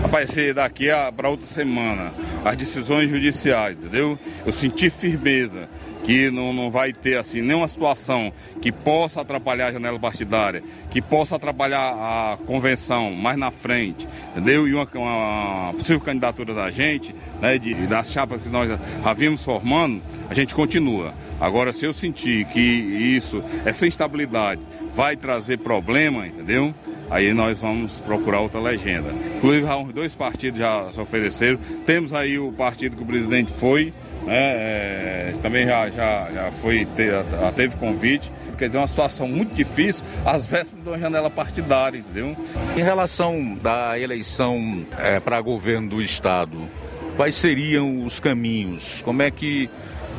Rapaz, se daqui para outra semana as decisões judiciais, entendeu? Eu senti firmeza que não, não vai ter assim nenhuma situação que possa atrapalhar a janela partidária, que possa atrapalhar a convenção mais na frente, entendeu? E uma, uma possível candidatura da gente, né, de, das chapas que nós havíamos formando, a gente continua. Agora, se eu sentir que isso, essa instabilidade vai trazer problema, entendeu? Aí nós vamos procurar outra legenda. Inclusive, dois partidos já se ofereceram. Temos aí o partido que o presidente foi, né? É, também já, já, já foi, já teve convite. Quer dizer, uma situação muito difícil, às vésperas de uma janela partidária, entendeu? Em relação da eleição é, para governo do Estado, quais seriam os caminhos? Como é que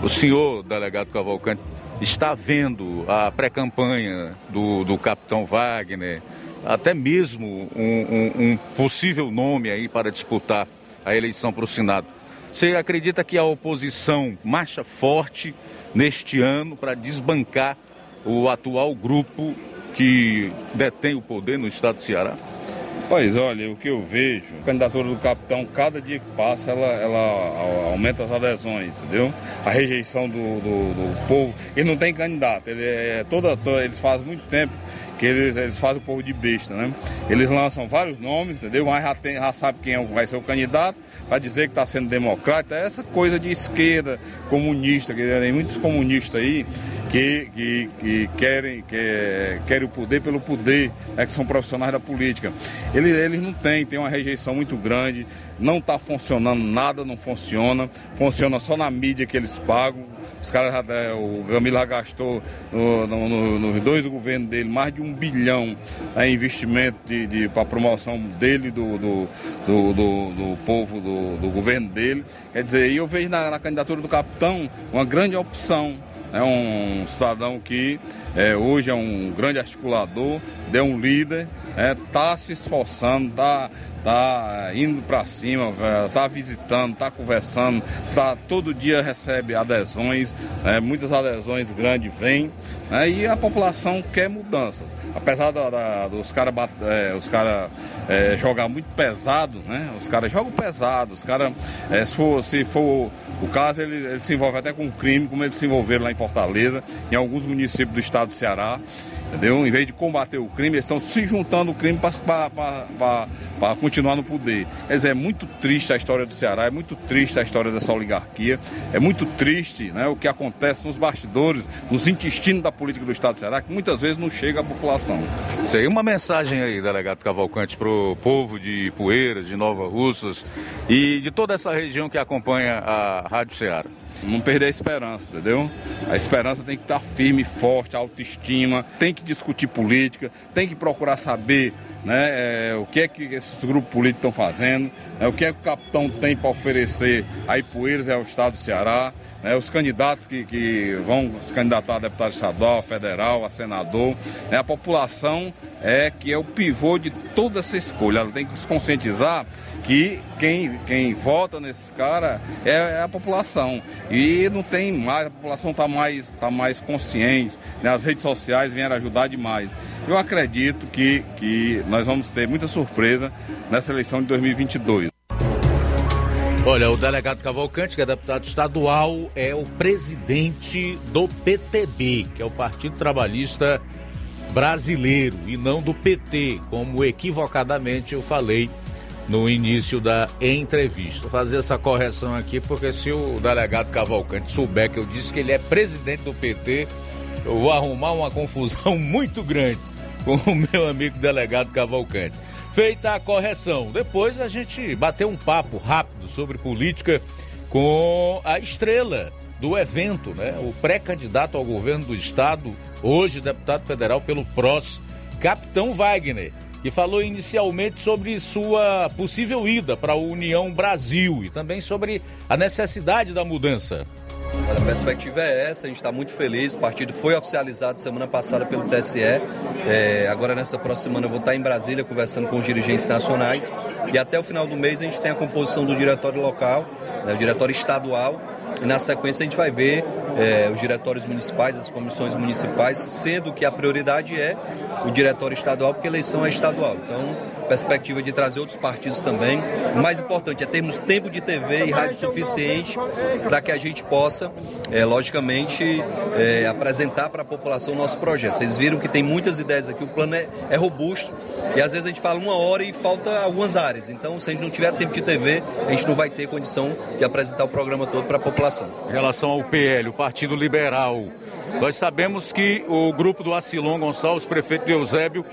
o senhor, delegado Cavalcante, está vendo a pré-campanha do, do capitão Wagner, até mesmo um, um, um possível nome aí para disputar a eleição para o Senado? Você acredita que a oposição marcha forte neste ano para desbancar o atual grupo que detém o poder no estado do Ceará? Pois olha, o que eu vejo, a candidatura do capitão, cada dia que passa, ela, ela aumenta as adesões, entendeu? A rejeição do, do, do povo. Ele não tem candidato, ele é toda, toda eles fazem muito tempo que eles, eles fazem o povo de besta, né? Eles lançam vários nomes, entendeu? Mas já, tem, já sabe quem é, vai ser o candidato, para dizer que está sendo democrata, é essa coisa de esquerda, comunista, que tem muitos comunistas aí que, que, que querem, que, querem o poder pelo poder, é que são profissionais da política. Eles, eles não têm, tem uma rejeição muito grande, não está funcionando, nada não funciona, funciona só na mídia que eles pagam, os caras, é, o Gamila gastou no, no, no, nos dois governos dele mais de um bilhão em investimento de, de para promoção dele, do, do, do, do, do povo, do, do, governo dele. Quer dizer, eu vejo na, na candidatura do capitão uma grande opção é um cidadão que é, hoje é um grande articulador, é um líder, está se esforçando, está tá indo para cima, tá visitando, tá conversando, tá todo dia recebe adesões, né, muitas adesões grandes vêm, né, e a população quer mudanças. Apesar da, da, dos caras é, cara, é, jogar muito pesado, né, os caras jogam pesado, os caras, é, se, for, se for o caso, ele, ele se envolve até com crime, como eles se envolveram lá em Fortaleza, em alguns municípios do estado do Ceará. Entendeu? Em vez de combater o crime, eles estão se juntando o crime para continuar no poder. Quer dizer, é muito triste a história do Ceará, é muito triste a história dessa oligarquia, é muito triste né, o que acontece nos bastidores, nos intestinos da política do Estado do Ceará, que muitas vezes não chega à população. Isso aí, uma mensagem aí, delegado Cavalcante, para o povo de Poeiras, de Nova Russas e de toda essa região que acompanha a Rádio Ceará. Não perder a esperança, entendeu? A esperança tem que estar firme, forte, autoestima, tem que discutir política, tem que procurar saber né, é, o que é que esses grupos políticos estão fazendo, né, o que é que o capitão tem para oferecer a Ipueiras e ao Estado do Ceará, né, os candidatos que, que, vão se candidatar a deputado estadual, a federal, a senador. Né, a população é que é o pivô de toda essa escolha. Ela tem que se conscientizar que quem, quem vota nesses caras é, é, a população. E não tem mais, a população está mais, tá mais consciente, né? as redes sociais vieram ajudar demais. Eu acredito que, que nós vamos ter muita surpresa nessa eleição de 2022. Olha, o delegado Cavalcante, que é deputado estadual, é o presidente do PTB, que é o Partido Trabalhista Brasileiro, e não do PT, como equivocadamente eu falei no início da entrevista. Vou fazer essa correção aqui, porque se o delegado Cavalcante souber que eu disse que ele é presidente do PT, eu vou arrumar uma confusão *laughs* muito grande com o meu amigo delegado Cavalcante. Feita a correção, depois a gente bateu um papo rápido sobre política com a estrela do evento, né? O pré-candidato ao governo do estado, hoje deputado federal pelo PROS, Capitão Wagner que falou inicialmente sobre sua possível ida para a União Brasil e também sobre a necessidade da mudança. A perspectiva é essa, a gente está muito feliz. O partido foi oficializado semana passada pelo TSE. É, agora, nessa próxima semana, eu vou estar em Brasília conversando com os dirigentes nacionais. E até o final do mês, a gente tem a composição do diretório local, né, o diretório estadual. E na sequência, a gente vai ver é, os diretórios municipais, as comissões municipais, sendo que a prioridade é o diretório estadual, porque a eleição é estadual. Então, perspectiva de trazer outros partidos também. O mais importante é termos tempo de TV e rádio suficiente para que a gente possa, é, logicamente, é, apresentar para a população o nosso projeto. Vocês viram que tem muitas ideias aqui, o plano é, é robusto e às vezes a gente fala uma hora e falta algumas áreas. Então, se a gente não tiver tempo de TV, a gente não vai ter condição de apresentar o programa todo para a população. Em relação ao PL, o Partido Liberal, nós sabemos que o grupo do Acilon Gonçalves, prefeito de Eusébio,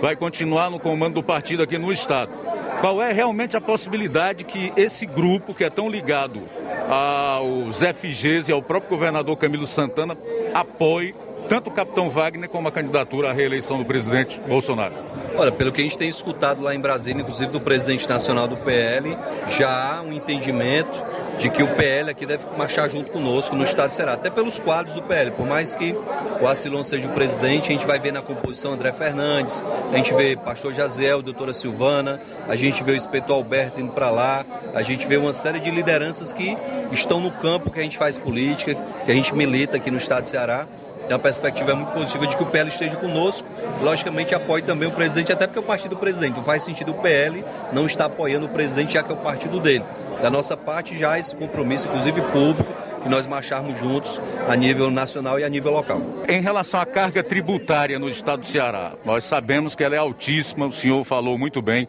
vai continuar no comando do partido aqui no estado. Qual é realmente a possibilidade que esse grupo, que é tão ligado aos FGs e ao próprio governador Camilo Santana, apoie tanto o capitão Wagner como a candidatura à reeleição do presidente Bolsonaro? Olha, pelo que a gente tem escutado lá em Brasília, inclusive do presidente nacional do PL, já há um entendimento de que o PL aqui deve marchar junto conosco no estado de Ceará, até pelos quadros do PL, por mais que o Acilon seja o presidente, a gente vai ver na composição André Fernandes, a gente vê Pastor Jaziel, doutora Silvana, a gente vê o inspetor Alberto indo para lá, a gente vê uma série de lideranças que estão no campo que a gente faz política, que a gente milita aqui no estado de Ceará, tem uma perspectiva muito positiva de que o PL esteja conosco. Logicamente, apoie também o presidente, até porque é o partido do presidente. Não faz sentido o PL não estar apoiando o presidente, já que é o partido dele. Da nossa parte, já esse compromisso, inclusive público, que nós marcharmos juntos a nível nacional e a nível local. Em relação à carga tributária no estado do Ceará, nós sabemos que ela é altíssima, o senhor falou muito bem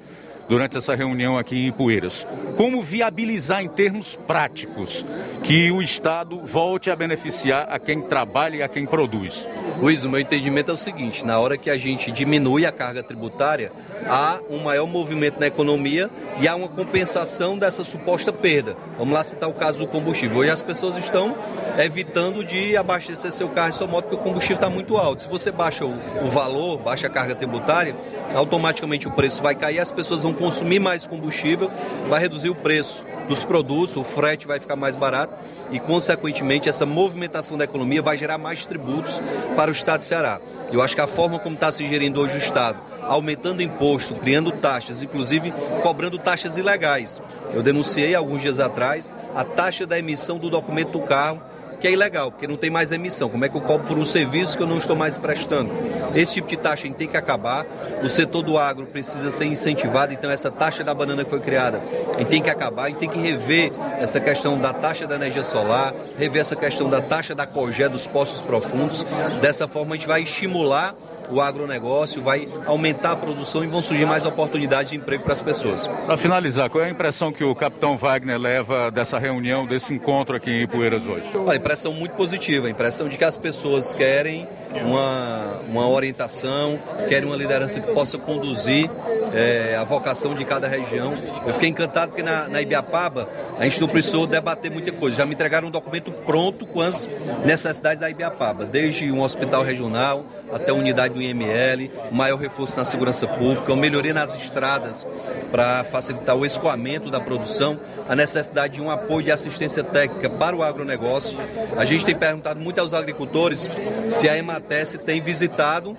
durante essa reunião aqui em Poeiras. Como viabilizar em termos práticos que o Estado volte a beneficiar a quem trabalha e a quem produz? Luiz, o meu entendimento é o seguinte: na hora que a gente diminui a carga tributária, há um maior movimento na economia e há uma compensação dessa suposta perda. Vamos lá citar o caso do combustível. Hoje as pessoas estão evitando de abastecer seu carro e sua moto porque o combustível está muito alto. Se você baixa o, o valor, baixa a carga tributária, automaticamente o preço vai cair as pessoas vão consumir mais combustível, vai reduzir o preço dos produtos, o frete vai ficar mais barato e, consequentemente, essa movimentação da economia vai gerar mais tributos para o Estado de Ceará. Eu acho que a forma como está se gerindo hoje o Estado, aumentando imposto, criando taxas, inclusive cobrando taxas ilegais. Eu denunciei alguns dias atrás a taxa da emissão do documento do carro que é ilegal, porque não tem mais emissão. Como é que eu cobro por um serviço que eu não estou mais prestando? Esse tipo de taxa tem que acabar. O setor do agro precisa ser incentivado, então essa taxa da banana que foi criada, tem que acabar, gente tem que rever essa questão da taxa da energia solar, rever essa questão da taxa da cogé dos poços profundos. Dessa forma a gente vai estimular o agronegócio, vai aumentar a produção e vão surgir mais oportunidades de emprego para as pessoas. Para finalizar, qual é a impressão que o capitão Wagner leva dessa reunião, desse encontro aqui em Ipueiras hoje? A impressão muito positiva, a impressão de que as pessoas querem uma, uma orientação, querem uma liderança que possa conduzir é, a vocação de cada região. Eu fiquei encantado porque na, na Ibiapaba a gente não precisou debater muita coisa. Já me entregaram um documento pronto com as necessidades da Ibiapaba, desde um hospital regional até unidade do IML, maior reforço na segurança pública, uma melhoria nas estradas para facilitar o escoamento da produção, a necessidade de um apoio de assistência técnica para o agronegócio. A gente tem perguntado muito aos agricultores se a Ematese tem visitado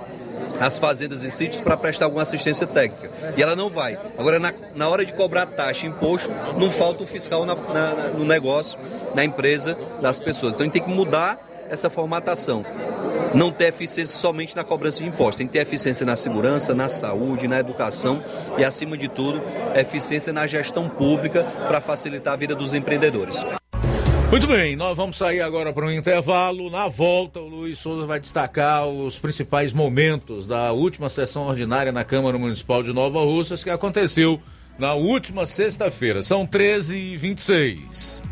as fazendas e sítios para prestar alguma assistência técnica. E ela não vai. Agora, na, na hora de cobrar taxa, imposto, não falta o fiscal na, na, no negócio, na empresa, das pessoas. Então a gente tem que mudar essa formatação. Não ter eficiência somente na cobrança de impostos, tem que ter eficiência na segurança, na saúde, na educação e, acima de tudo, eficiência na gestão pública para facilitar a vida dos empreendedores. Muito bem, nós vamos sair agora para um intervalo. Na volta, o Luiz Souza vai destacar os principais momentos da última sessão ordinária na Câmara Municipal de Nova Russas que aconteceu na última sexta-feira. São 13h26.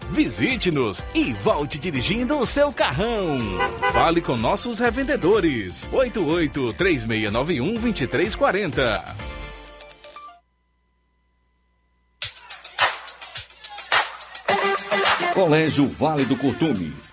Visite-nos e volte dirigindo o seu carrão. Fale com nossos revendedores. 88 3691 2340. Colégio Vale do Curtume.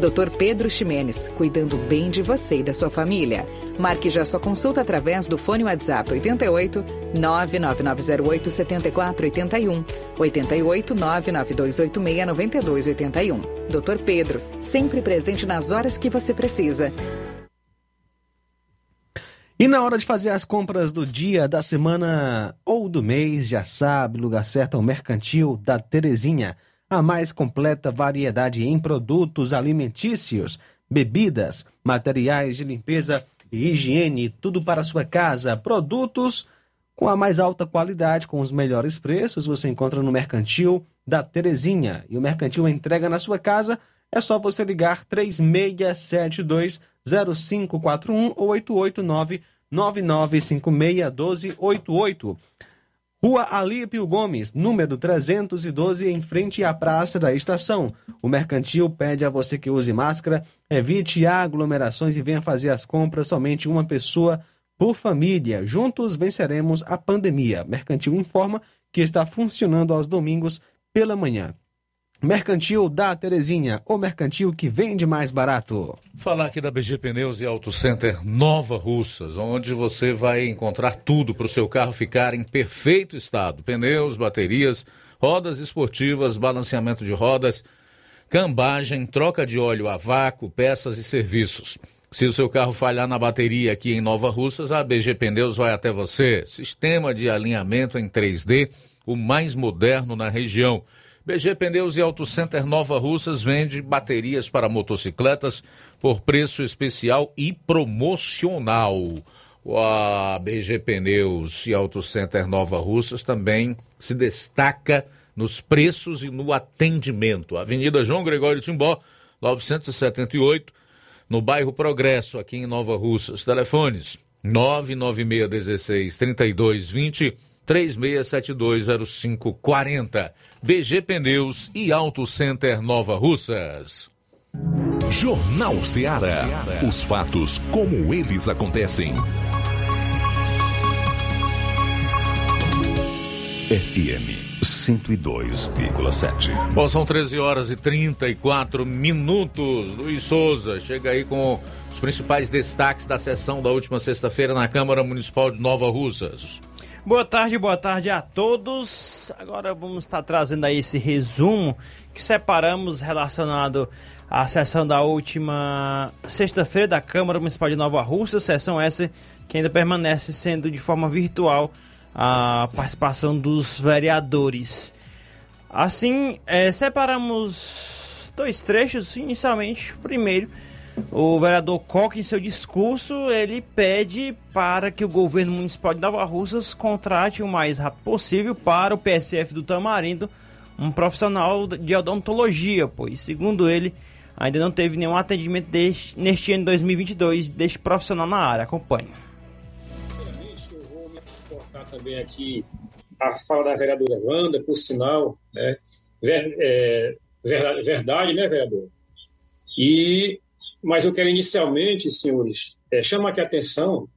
Dr. Pedro Ximenes, cuidando bem de você e da sua família. Marque já sua consulta através do fone WhatsApp 88 99908 7481 88 99286 9281. Dr. Pedro, sempre presente nas horas que você precisa. E na hora de fazer as compras do dia, da semana ou do mês, já sabe, lugar certo é o Mercantil da Terezinha. A mais completa variedade em produtos alimentícios, bebidas, materiais de limpeza e higiene, tudo para sua casa. Produtos com a mais alta qualidade, com os melhores preços, você encontra no Mercantil da Terezinha. E o Mercantil entrega na sua casa, é só você ligar 3672 0541 ou 889 9956 1288. Rua Alípio Gomes, número 312, em frente à Praça da Estação. O mercantil pede a você que use máscara, evite aglomerações e venha fazer as compras somente uma pessoa por família. Juntos venceremos a pandemia. Mercantil informa que está funcionando aos domingos pela manhã. Mercantil da Terezinha, o mercantil que vende mais barato. Falar aqui da BG Pneus e Auto Center Nova Russas, onde você vai encontrar tudo para o seu carro ficar em perfeito estado: pneus, baterias, rodas esportivas, balanceamento de rodas, cambagem, troca de óleo a vácuo, peças e serviços. Se o seu carro falhar na bateria aqui em Nova Russas, a BG Pneus vai até você. Sistema de alinhamento em 3D, o mais moderno na região. BG Pneus e Auto Center Nova Russas vende baterias para motocicletas por preço especial e promocional. A BG Pneus e Auto Center Nova Russas também se destaca nos preços e no atendimento. Avenida João Gregório Timbó, 978, no bairro Progresso, aqui em Nova Russas. Telefones 99616 3220 36720540. BG Pneus e Auto Center Nova Russas. Jornal Ceará. Os fatos como eles acontecem. FM 102,7. Bom, são 13 horas e 34 minutos. Luiz Souza chega aí com os principais destaques da sessão da última sexta-feira na Câmara Municipal de Nova Russas. Boa tarde, boa tarde a todos. Agora vamos estar trazendo aí esse resumo que separamos relacionado à sessão da última sexta-feira da Câmara Municipal de Nova Rússia, sessão essa que ainda permanece sendo de forma virtual a participação dos vereadores. Assim, é, separamos dois trechos. Inicialmente, o primeiro, o vereador Coque, em seu discurso, ele pede para que o governo municipal de Nova Russas contrate o mais rápido possível para o PSF do Tamarindo um profissional de odontologia, pois, segundo ele, ainda não teve nenhum atendimento deste, neste ano de 2022 deste profissional na área. Acompanhe. Eu vou me importar também aqui a fala da vereadora Wanda, por sinal, né, ver, é, verdade, verdade, né, vereador? E, mas eu quero inicialmente, senhores, é, chamar aqui a atenção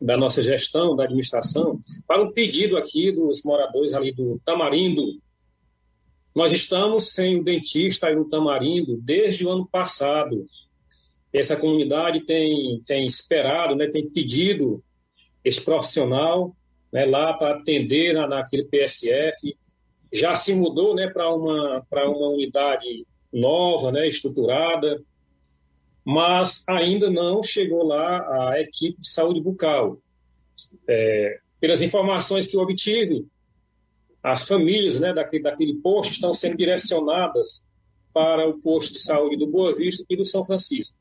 da nossa gestão, da administração, para um pedido aqui dos moradores ali do Tamarindo. Nós estamos sem o dentista aí no Tamarindo desde o ano passado. Essa comunidade tem, tem esperado, né, tem pedido esse profissional né, lá para atender na, naquele PSF. Já se mudou né, para uma, uma unidade nova, né, estruturada, mas ainda não chegou lá a equipe de saúde bucal. É, pelas informações que eu obtive, as famílias né, daquele, daquele posto estão sendo direcionadas para o posto de saúde do Boa Vista e do São Francisco.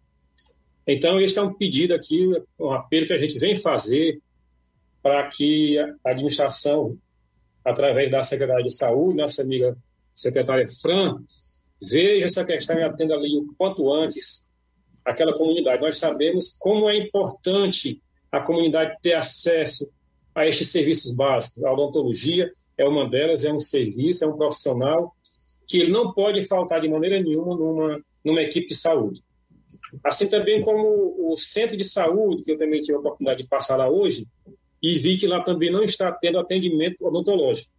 Então, este é um pedido aqui, um apelo que a gente vem fazer para que a administração, através da Secretaria de Saúde, nossa amiga secretária Fran, veja essa questão e atenda ali o quanto antes aquela comunidade. Nós sabemos como é importante a comunidade ter acesso a estes serviços básicos. A odontologia é uma delas, é um serviço, é um profissional que ele não pode faltar de maneira nenhuma numa, numa equipe de saúde. Assim também como o centro de saúde, que eu também tive a oportunidade de passar lá hoje, e vi que lá também não está tendo atendimento odontológico.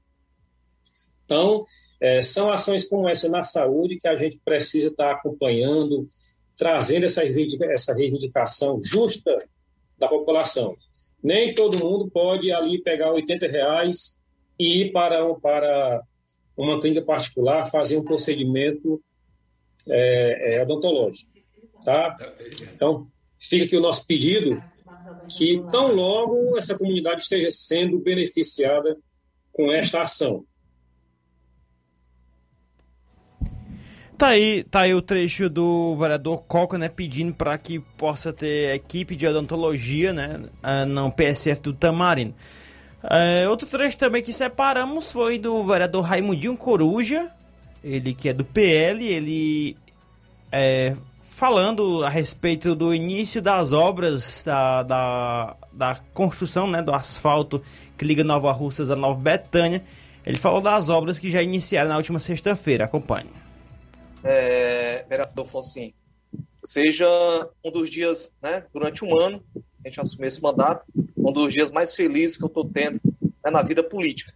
Então, é, são ações como essa na saúde que a gente precisa estar acompanhando, trazendo essa, essa reivindicação justa da população. Nem todo mundo pode ali pegar 80 reais e ir para, para uma clínica particular fazer um procedimento é, é, odontológico. Tá? Então, fica aqui o nosso pedido que tão logo essa comunidade esteja sendo beneficiada com esta ação. Tá aí, tá aí o trecho do vereador Coca, né, pedindo para que possa ter equipe de odontologia, né, ah, no PSF do Tamarino. É, outro trecho também que separamos foi do vereador Raimundinho Coruja, ele que é do PL, ele é, falando a respeito do início das obras da, da, da construção né, do asfalto que liga Nova Russas a Nova Betânia. Ele falou das obras que já iniciaram na última sexta-feira. Acompanhe. É, vereador Fonsin, seja um dos dias, né, durante um ano, a gente assumir esse mandato, um dos dias mais felizes que eu estou tendo né, na vida política.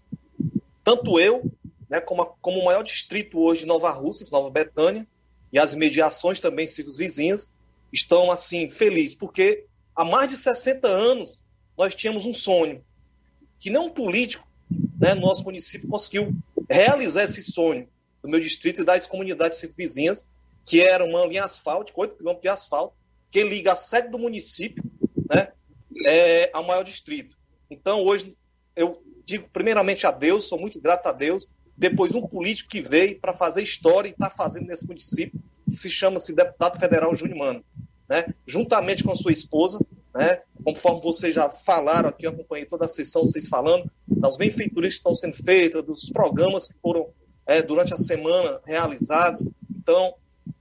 Tanto eu, né, como, a, como o maior distrito hoje de Nova Russas, Nova Betânia, e as imediações também, círculos vizinhos, estão assim felizes, porque há mais de 60 anos nós tínhamos um sonho que não um político, né, nosso município conseguiu realizar esse sonho do meu distrito e das comunidades vizinhas, que era uma linha asfáltica, 8 quilômetros de asfalto, que liga a sede do município né, é, ao maior distrito. Então, hoje, eu digo primeiramente a Deus, sou muito grato a Deus, depois um político que veio para fazer história e está fazendo nesse município, que se chama-se deputado federal Júnior Mano, né? juntamente com a sua esposa, né? conforme vocês já falaram aqui, eu acompanhei toda a sessão, vocês falando, das benfeitorias que estão sendo feitas, dos programas que foram é, durante a semana realizados. Então,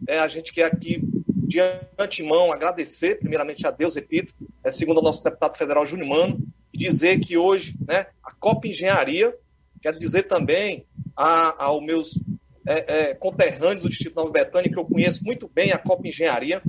é, a gente quer aqui, de antemão, agradecer, primeiramente a Deus, repito, é, segundo o nosso deputado federal Júnior Mano, e dizer que hoje né, a Copa Engenharia, quero dizer também a, aos meus é, é, conterrâneos do Distrito Nova Betânia, que eu conheço muito bem, a Copa Engenharia,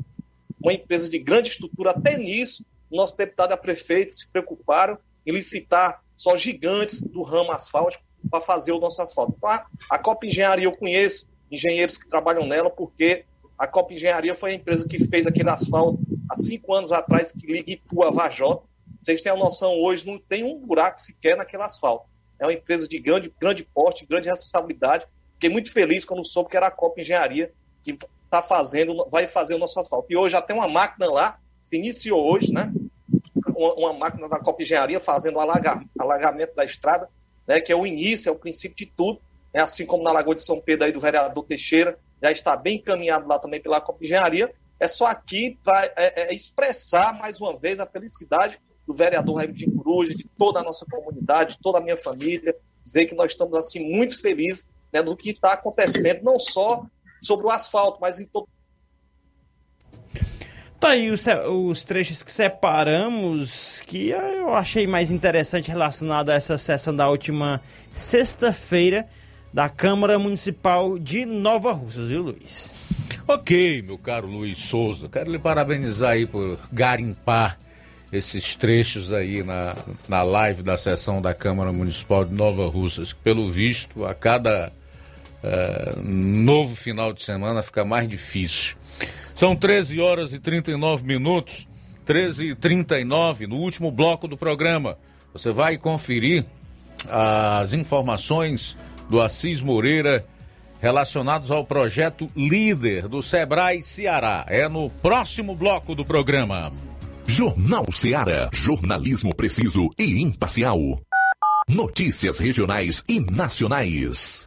uma empresa de grande estrutura, até nisso, o nosso deputado e a prefeito se preocuparam em licitar só gigantes do ramo asfáltico para fazer o nosso asfalto. A, a Copa Engenharia eu conheço engenheiros que trabalham nela, porque a Copa Engenharia foi a empresa que fez aquele asfalto há cinco anos atrás, que liga Ipu a Vajota, Vocês têm a noção, hoje não tem um buraco sequer naquele asfalto. É uma empresa de grande, grande porte, grande responsabilidade. Fiquei muito feliz quando soube que era a Copa Engenharia que está fazendo, vai fazer o nosso asfalto. E hoje já tem uma máquina lá, se iniciou hoje, né? Uma, uma máquina da Copa Engenharia fazendo alagamento da estrada, né? Que é o início, é o princípio de tudo. Né, assim como na Lagoa de São Pedro aí do vereador Teixeira, já está bem encaminhado lá também pela Copa Engenharia. É só aqui para é, é expressar mais uma vez a felicidade do vereador Raimundinho de Coruja, de toda a nossa comunidade, de toda a minha família, dizer que nós estamos assim muito felizes né, do que está acontecendo, não só sobre o asfalto, mas em todo Tá aí os, os, trechos que separamos, que eu achei mais interessante relacionado a essa sessão da última sexta-feira da Câmara Municipal de Nova Russas, viu, Luiz? Ok, meu caro Luiz Souza, quero lhe parabenizar aí por garimpar esses trechos aí na, na live da sessão da Câmara Municipal de Nova Russas, pelo visto a cada uh, novo final de semana fica mais difícil. São 13 horas e 39 minutos, 13 e 39 no último bloco do programa. Você vai conferir as informações do Assis Moreira relacionados ao projeto Líder do Sebrae Ceará. É no próximo bloco do programa. Jornal Ceará, jornalismo preciso e imparcial. Notícias regionais e nacionais.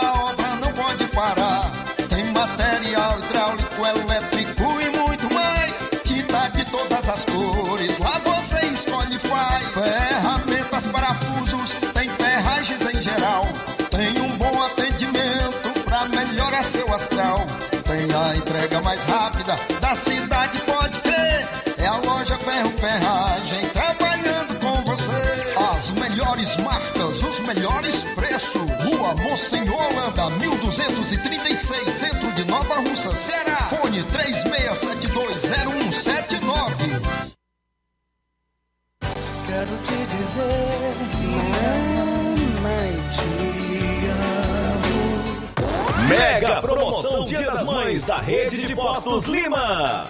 preços. Rua Monsenhor Holanda, 1236, centro de Nova Russa, Ceará. Fone 36720179. Quero te dizer, mamãe, te amo. Mega promoção Dia das Mães da Rede de Postos Lima.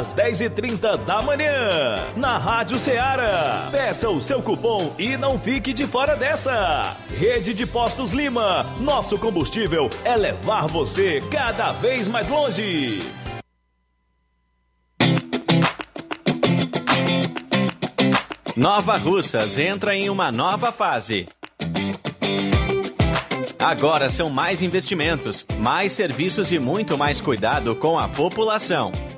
10h30 da manhã, na Rádio Ceará. Peça o seu cupom e não fique de fora dessa. Rede de Postos Lima, nosso combustível é levar você cada vez mais longe. Nova Russas entra em uma nova fase. Agora são mais investimentos, mais serviços e muito mais cuidado com a população.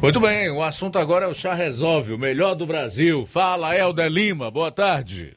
Muito bem, o assunto agora é o Chá Resolve, o melhor do Brasil. Fala, Helder Lima, boa tarde.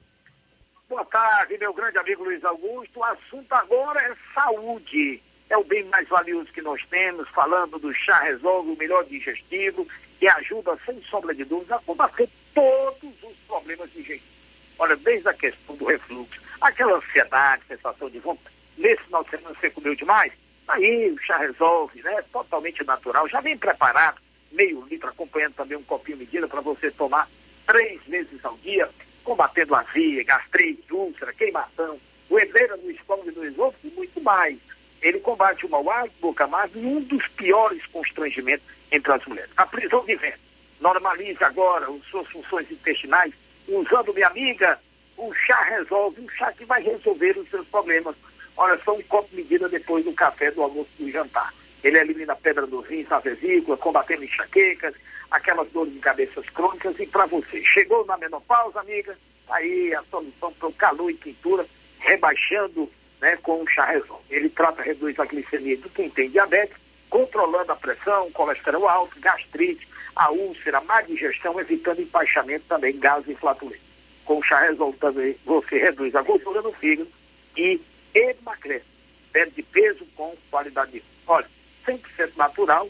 Boa tarde, meu grande amigo Luiz Augusto. O assunto agora é saúde. É o bem mais valioso que nós temos, falando do Chá Resolve, o melhor digestivo, que ajuda, sem sombra de dúvida, a combater todos os problemas digestivos. Olha, desde a questão do refluxo, aquela ansiedade, sensação de vontade. Nesse final de semana você comeu demais? Aí o chá resolve, né? Totalmente natural, já vem preparado meio litro, acompanhando também um copinho medida para você tomar três vezes ao dia, combatendo azia, gastrite, úlcera, queimação, doedeira no estômago e no esôfago e muito mais. Ele combate o mau boca amarga e um dos piores constrangimentos entre as mulheres. A prisão de vento. Normalize agora as suas funções intestinais usando, minha amiga, o chá resolve, um chá que vai resolver os seus problemas. Olha, só um copo medida depois do café, do almoço do jantar. Ele elimina a pedra dos rins, na vesícula, combatendo enxaquecas, aquelas dores de cabeças crônicas. E para você, chegou na menopausa, amiga, aí a solução para o calor e pintura, rebaixando né, com o chá resolve. Ele trata, reduz a glicemia de quem tem diabetes, controlando a pressão, colesterol alto, gastrite, a úlcera, má digestão, evitando empaixamento também, gases flatulência. Com o chá resolve também, você reduz a gordura no fígado e emagrece. Perde peso com qualidade de vida. Olha, 100% natural,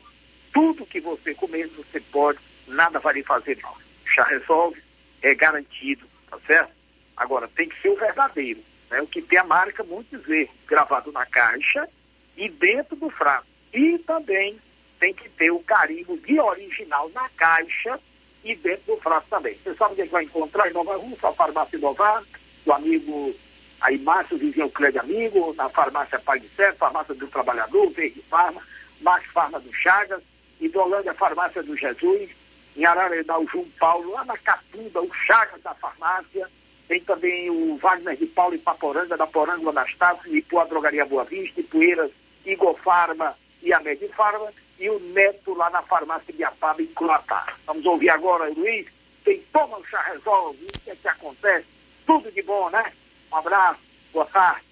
tudo que você comer, você pode, nada vai lhe fazer mal. Chá resolve, é garantido, tá certo? Agora, tem que ser o verdadeiro, né? O que tem a marca muitos vezes gravado na caixa e dentro do frasco. E também tem que ter o carimbo de original na caixa e dentro do frasco também. Você sabe onde é vai encontrar em Nova Rússia, a farmácia Inovar, do amigo aí Márcio Vizinho Clédio Amigo, na farmácia Pai de Certo, farmácia do Trabalhador, Verde Farma, Max Farma do Chagas, Idolândia Farmácia do Jesus, em Ararendá o João Paulo, lá na Catunda, o Chagas da farmácia, tem também o Wagner de Paulo e Paporanga, da Poranga Anastácio, a Drogaria Boa Vista, Ipueiras, Igor Farma e a Medifarma, e o Neto lá na farmácia de Apaba, em Croatá. Vamos ouvir agora, Luiz, quem toma o chá resolve, o que é que acontece, tudo de bom, né? Um abraço, boa tarde.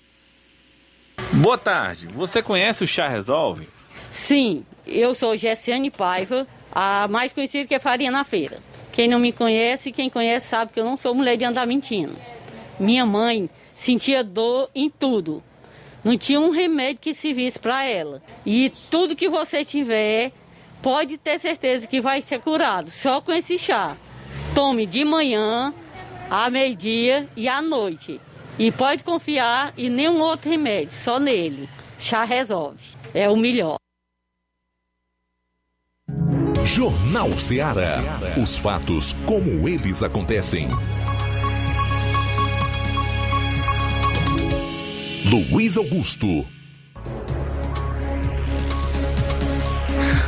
Boa tarde, você conhece o Chá Resolve? Sim, eu sou Gessiane Paiva, a mais conhecida que é Farinha na Feira. Quem não me conhece, quem conhece sabe que eu não sou mulher de andar mentindo. Minha mãe sentia dor em tudo. Não tinha um remédio que servisse para ela. E tudo que você tiver, pode ter certeza que vai ser curado, só com esse chá. Tome de manhã, à meio-dia e à noite. E pode confiar em nenhum outro remédio, só nele. Chá resolve. É o melhor. Jornal Ceará. Os fatos como eles acontecem. Luiz Augusto.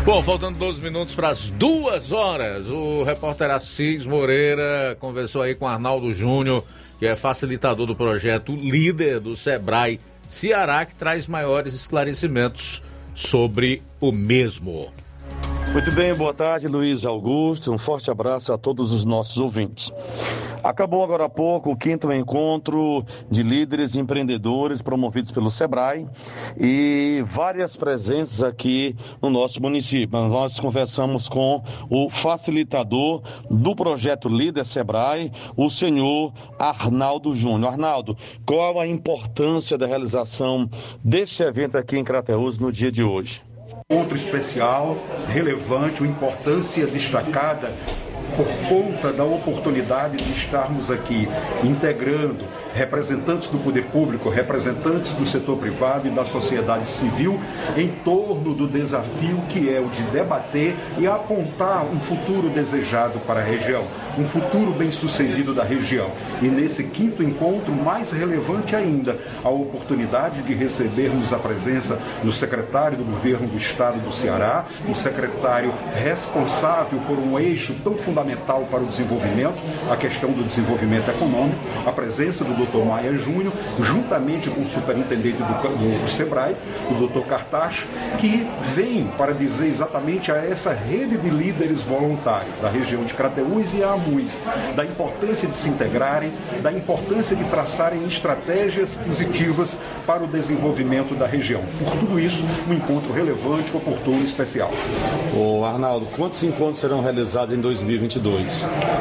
Bom, faltando 12 minutos para as duas horas, o repórter Assis Moreira conversou aí com Arnaldo Júnior, que é facilitador do projeto líder do Sebrae Ceará, que traz maiores esclarecimentos sobre o mesmo. Muito bem, boa tarde, Luiz Augusto. Um forte abraço a todos os nossos ouvintes. Acabou agora há pouco o quinto encontro de líderes empreendedores promovidos pelo Sebrae e várias presenças aqui no nosso município. Nós conversamos com o facilitador do projeto Líder Sebrae, o senhor Arnaldo Júnior. Arnaldo, qual a importância da realização deste evento aqui em Crateus no dia de hoje? Encontro especial, relevante, uma importância destacada por conta da oportunidade de estarmos aqui integrando representantes do poder público, representantes do setor privado e da sociedade civil em torno do desafio que é o de debater e apontar um futuro desejado para a região, um futuro bem sucedido da região. E nesse quinto encontro, mais relevante ainda, a oportunidade de recebermos a presença do secretário do governo do estado do Ceará, o secretário responsável por um eixo tão fundamental para o desenvolvimento, a questão do desenvolvimento econômico, a presença do Dr. Maia Júnior, juntamente com o superintendente do, do, do SEBRAE, o Dr. Cartacho, que vem para dizer exatamente a essa rede de líderes voluntários da região de Crateús e Amuis, da importância de se integrarem, da importância de traçarem estratégias positivas para o desenvolvimento da região. Por tudo isso, um encontro relevante, oportuno e especial. Ô Arnaldo, quantos encontros serão realizados em 2022?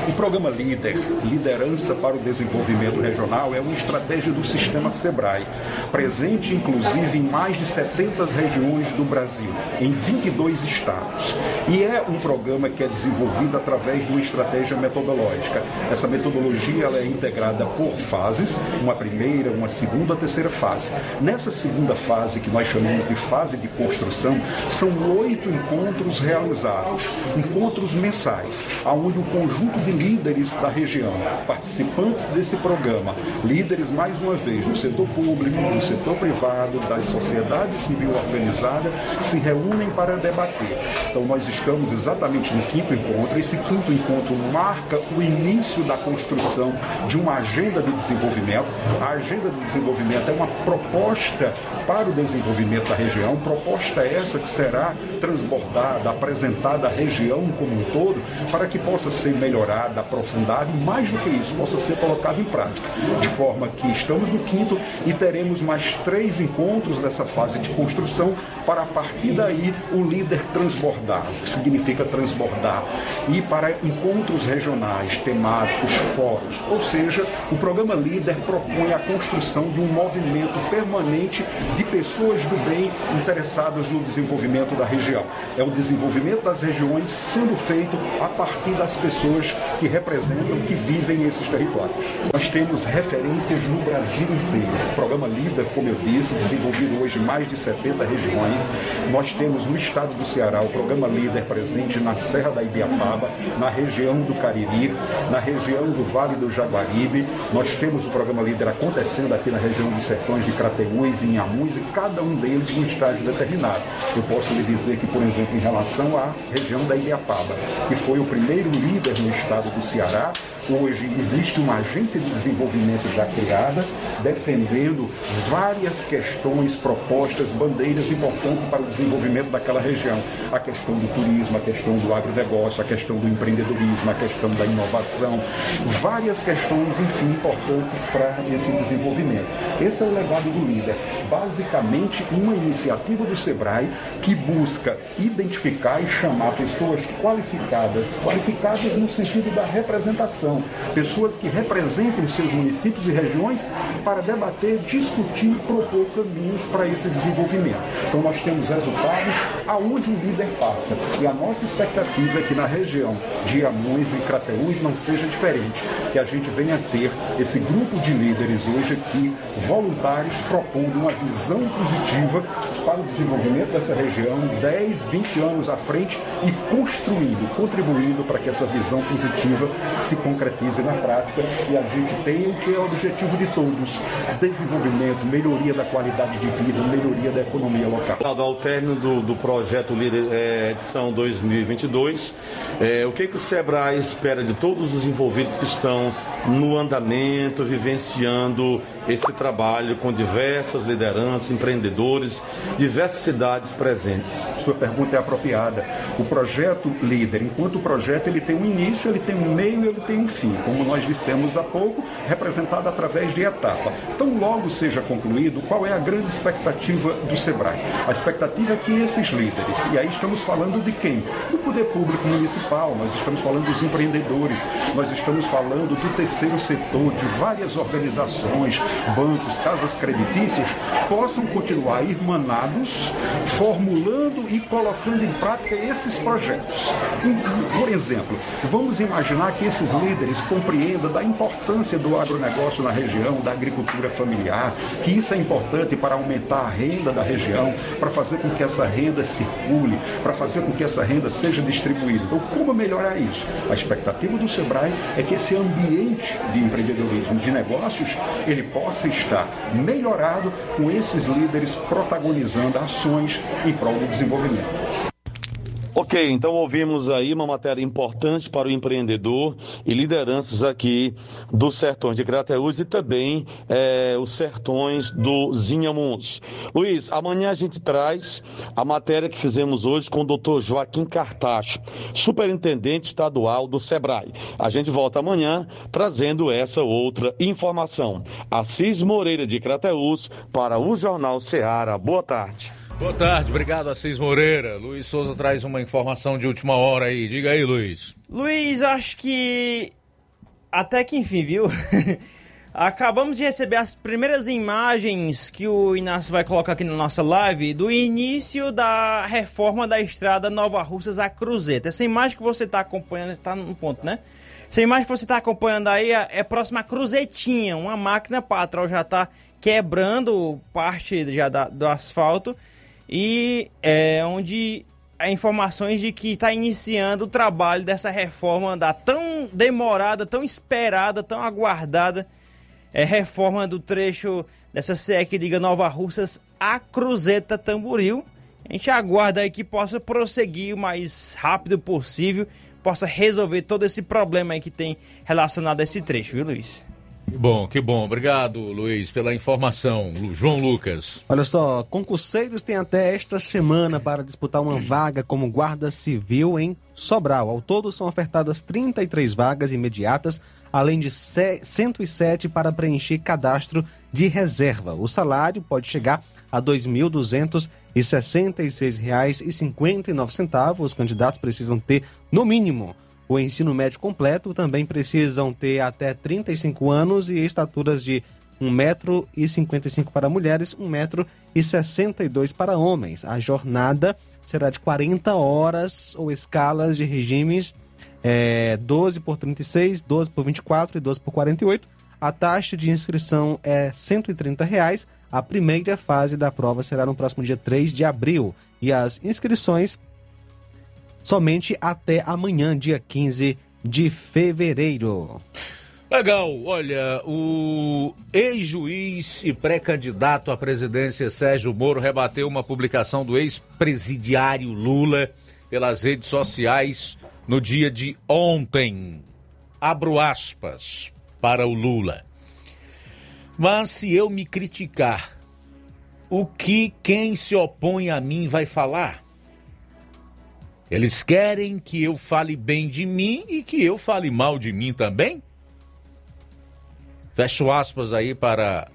O programa Líder, Liderança para o Desenvolvimento Regional, é uma estratégia do sistema SEBRAE, presente inclusive em mais de 70 regiões do Brasil, em 22 estados. E é um programa que é desenvolvido através de uma estratégia metodológica. Essa metodologia ela é integrada por fases, uma primeira, uma segunda, terceira fase. Nessa segunda fase, que nós chamamos de fase de construção, são oito encontros realizados, encontros mensais, onde o conjunto de líderes da região, participantes desse programa, líderes, mais uma vez, do setor público, do setor privado, da sociedade civil organizada, se reúnem para debater. Então, nós estamos exatamente no quinto encontro. Esse quinto encontro marca o início da construção de uma agenda de desenvolvimento. A agenda de desenvolvimento é uma proposta para o desenvolvimento da região, proposta essa que será transbordada, apresentada à região como um todo, para que possa ser melhorada, aprofundada e, mais do que isso, possa ser colocada em prática. De forma que estamos no quinto e teremos mais três encontros dessa fase de construção para, a partir daí, o líder transbordar, o que significa transbordar, e para encontros regionais, temáticos, fóruns. Ou seja, o programa Líder propõe a construção de um movimento permanente de pessoas do bem interessadas no desenvolvimento da região. É o desenvolvimento das regiões sendo feito a partir das pessoas que representam, que vivem esses territórios. Nós temos referências no Brasil inteiro. O programa Líder, como eu disse, desenvolvido hoje em mais de 70 regiões. Nós temos no estado do Ceará o programa Líder presente na Serra da Ibiapaba, na região do Cariri, na região do Vale do Jaguaribe. Nós temos o programa Líder acontecendo aqui na região dos Sertões de Crateús e Inhamuns e cada um deles um estágio determinado. Eu posso lhe dizer que, por exemplo, em relação à região da Ibiapaba, que foi o primeiro líder no estado do Ceará, Hoje existe uma agência de desenvolvimento já criada, defendendo várias questões, propostas, bandeiras importantes para o desenvolvimento daquela região. A questão do turismo, a questão do agronegócio, a questão do empreendedorismo, a questão da inovação, várias questões, enfim, importantes para esse desenvolvimento. Esse é o legado do líder. Basicamente, uma iniciativa do SEBRAE que busca identificar e chamar pessoas qualificadas, qualificadas no sentido da representação, pessoas que representem seus municípios e regiões para debater, discutir e propor caminhos para esse desenvolvimento. Então nós temos resultados aonde o líder passa. E a nossa expectativa é que na região de Amões e Crateús não seja diferente, que a gente venha ter esse grupo de líderes hoje aqui, voluntários, propondo uma visão positiva para o desenvolvimento dessa região 10, 20 anos à frente e construindo, contribuindo para que essa visão positiva se concretize na prática e a gente tenha o que é o objetivo de todos: desenvolvimento, melhoria da qualidade de vida, melhoria da economia local. Ao término do, do projeto Líder é, edição 2022, é, o que, que o SEBRAE espera de todos os envolvidos que estão no andamento, vivenciando esse trabalho com diversas lideranças, empreendedores, diversas cidades presentes? Sua pergunta é apropriada. O projeto Líder, enquanto projeto, ele tem um início, ele tem um meio ele tem um fim, como nós dissemos há pouco, representada através de etapa. Então, logo seja concluído, qual é a grande expectativa do SEBRAE? A expectativa é que esses líderes, e aí estamos falando de quem? Poder público municipal, nós estamos falando dos empreendedores, nós estamos falando do terceiro setor, de várias organizações, bancos, casas creditícias, possam continuar irmanados, formulando e colocando em prática esses projetos. Por exemplo, vamos imaginar que esses líderes compreendam da importância do agronegócio na região, da agricultura familiar, que isso é importante para aumentar a renda da região, para fazer com que essa renda circule, para fazer com que essa renda seja distribuída. Então, como melhorar isso? A expectativa do SEBRAE é que esse ambiente de empreendedorismo, de negócios, ele possa estar melhorado com esses líderes protagonizando ações em prol do desenvolvimento. Ok, então ouvimos aí uma matéria importante para o empreendedor e lideranças aqui dos sertões de Crateús e também é, os sertões do Zinhamuns. Luiz, amanhã a gente traz a matéria que fizemos hoje com o doutor Joaquim Cartacho, superintendente estadual do SEBRAE. A gente volta amanhã trazendo essa outra informação. Assis Moreira de Crateús para o Jornal Ceará. Boa tarde. Boa tarde, obrigado Assis Moreira. Luiz Souza traz uma informação de última hora aí. Diga aí, Luiz. Luiz, acho que. Até que enfim, viu? *laughs* Acabamos de receber as primeiras imagens que o Inácio vai colocar aqui na nossa live do início da reforma da estrada Nova Russas a Cruzeta. Essa imagem que você está acompanhando, está no ponto, né? Essa imagem que você está acompanhando aí é, é próxima à Cruzetinha. Uma máquina patrol já está quebrando parte já da, do asfalto e é onde há informações de que está iniciando o trabalho dessa reforma da tão demorada, tão esperada, tão aguardada é, reforma do trecho dessa CE que liga Nova Russas a Cruzeta Tamboril. A gente aguarda aí que possa prosseguir o mais rápido possível, possa resolver todo esse problema aí que tem relacionado a esse trecho, viu, Luiz? Bom, que bom. Obrigado, Luiz, pela informação. João Lucas. Olha só, concurseiros têm até esta semana para disputar uma vaga como guarda civil em Sobral. Ao todo são ofertadas 33 vagas imediatas, além de 107 para preencher cadastro de reserva. O salário pode chegar a R$ 2.266,59. Os candidatos precisam ter, no mínimo, o ensino médio completo também precisam ter até 35 anos e estaturas de 1,55m para mulheres, 1,62m para homens. A jornada será de 40 horas ou escalas de regimes é, 12 por 36, 12 por 24 e 12 por 48. A taxa de inscrição é 130 reais. A primeira fase da prova será no próximo dia 3 de abril e as inscrições somente até amanhã, dia 15 de fevereiro. Legal, olha, o ex-juiz e pré-candidato à presidência Sérgio Moro rebateu uma publicação do ex-presidiário Lula pelas redes sociais no dia de ontem. Abro aspas para o Lula. Mas se eu me criticar, o que quem se opõe a mim vai falar? Eles querem que eu fale bem de mim e que eu fale mal de mim também? Fecho aspas aí para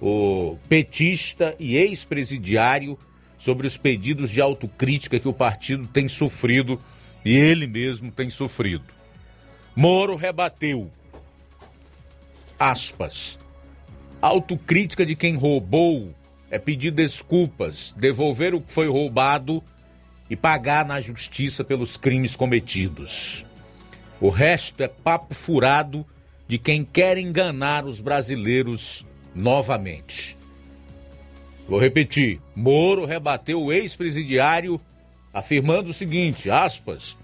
o petista e ex-presidiário sobre os pedidos de autocrítica que o partido tem sofrido e ele mesmo tem sofrido. Moro rebateu. Aspas. Autocrítica de quem roubou é pedir desculpas, devolver o que foi roubado e pagar na justiça pelos crimes cometidos. O resto é papo furado de quem quer enganar os brasileiros novamente. Vou repetir: Moro rebateu o ex-presidiário afirmando o seguinte, aspas,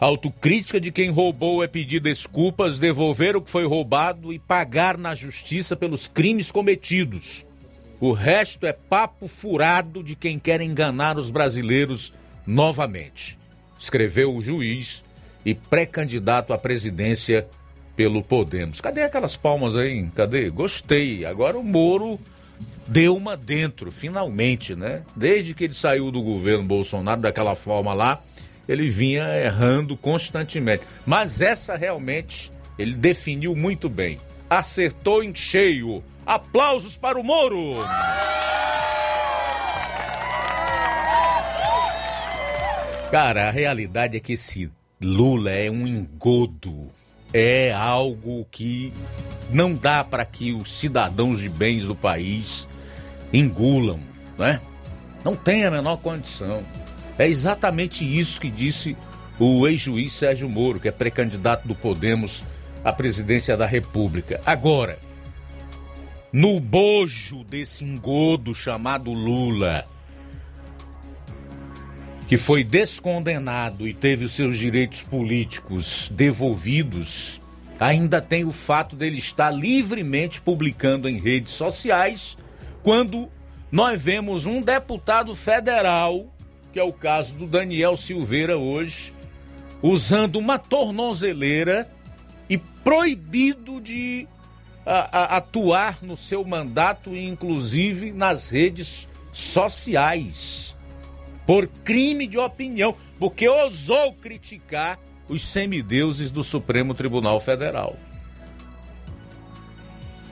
autocrítica de quem roubou é pedir desculpas, devolver o que foi roubado e pagar na justiça pelos crimes cometidos. O resto é papo furado de quem quer enganar os brasileiros novamente, escreveu o juiz e pré-candidato à presidência pelo Podemos. Cadê aquelas palmas aí? Cadê? Gostei. Agora o Moro deu uma dentro, finalmente, né? Desde que ele saiu do governo Bolsonaro daquela forma lá, ele vinha errando constantemente. Mas essa realmente ele definiu muito bem. Acertou em cheio. Aplausos para o Moro! Cara, a realidade é que esse Lula é um engodo. É algo que não dá para que os cidadãos de bens do país engulam, né? Não tem a menor condição. É exatamente isso que disse o ex-juiz Sérgio Moro, que é pré-candidato do Podemos à presidência da República. Agora, no bojo desse engodo chamado Lula, que foi descondenado e teve os seus direitos políticos devolvidos, ainda tem o fato dele estar livremente publicando em redes sociais quando nós vemos um deputado federal, que é o caso do Daniel Silveira hoje, usando uma tornozeleira e proibido de a, a, atuar no seu mandato, inclusive nas redes sociais por crime de opinião, porque ousou criticar os semideuses do Supremo Tribunal Federal.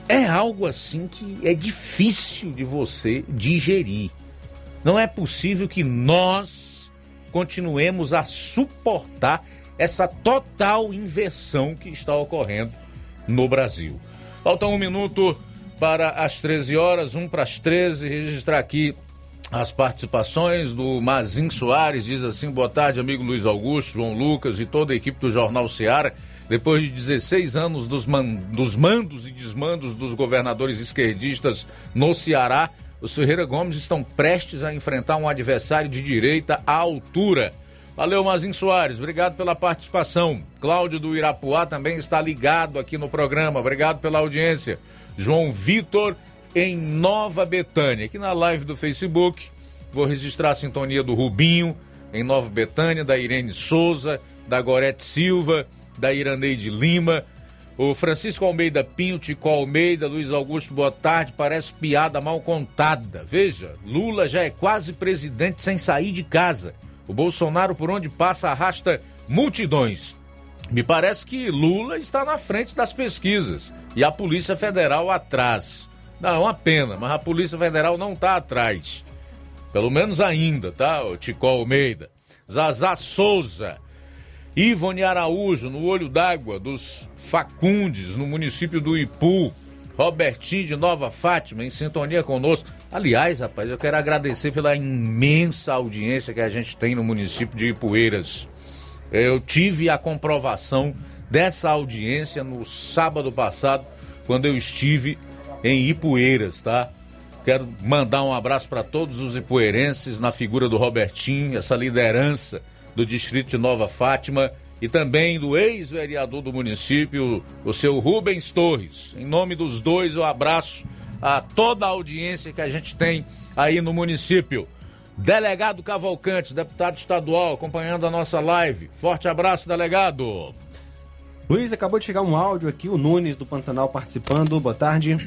É algo assim que é difícil de você digerir. Não é possível que nós continuemos a suportar essa total inversão que está ocorrendo no Brasil. Falta um minuto para as 13 horas, um para as 13, registrar aqui as participações do Mazin Soares, diz assim: boa tarde, amigo Luiz Augusto, João Lucas e toda a equipe do Jornal Seara. Depois de 16 anos dos, man dos mandos e desmandos dos governadores esquerdistas no Ceará, os Ferreira Gomes estão prestes a enfrentar um adversário de direita à altura. Valeu, Mazin Soares, obrigado pela participação. Cláudio do Irapuá também está ligado aqui no programa, obrigado pela audiência. João Vitor em Nova Betânia. Aqui na live do Facebook, vou registrar a sintonia do Rubinho, em Nova Betânia, da Irene Souza, da Gorete Silva, da Iraneide Lima, o Francisco Almeida Pinho, Tico Almeida, Luiz Augusto, boa tarde. Parece piada mal contada. Veja, Lula já é quase presidente sem sair de casa. O Bolsonaro, por onde passa, arrasta multidões. Me parece que Lula está na frente das pesquisas e a Polícia Federal atrás. Não, é uma pena, mas a Polícia Federal não está atrás. Pelo menos ainda, tá? O Tico Almeida. Zazá Souza. Ivone Araújo, no Olho d'Água dos Facundes, no município do Ipu. Robertinho de Nova Fátima, em sintonia conosco. Aliás, rapaz, eu quero agradecer pela imensa audiência que a gente tem no município de Ipueiras. Eu tive a comprovação dessa audiência no sábado passado, quando eu estive em Ipueiras, tá? Quero mandar um abraço para todos os ipueirenses na figura do Robertinho, essa liderança do distrito de Nova Fátima e também do ex-vereador do município, o seu Rubens Torres. Em nome dos dois, eu abraço a toda a audiência que a gente tem aí no município. Delegado Cavalcante, deputado estadual, acompanhando a nossa live. Forte abraço, delegado. Luiz, acabou de chegar um áudio aqui, o Nunes do Pantanal participando. Boa tarde.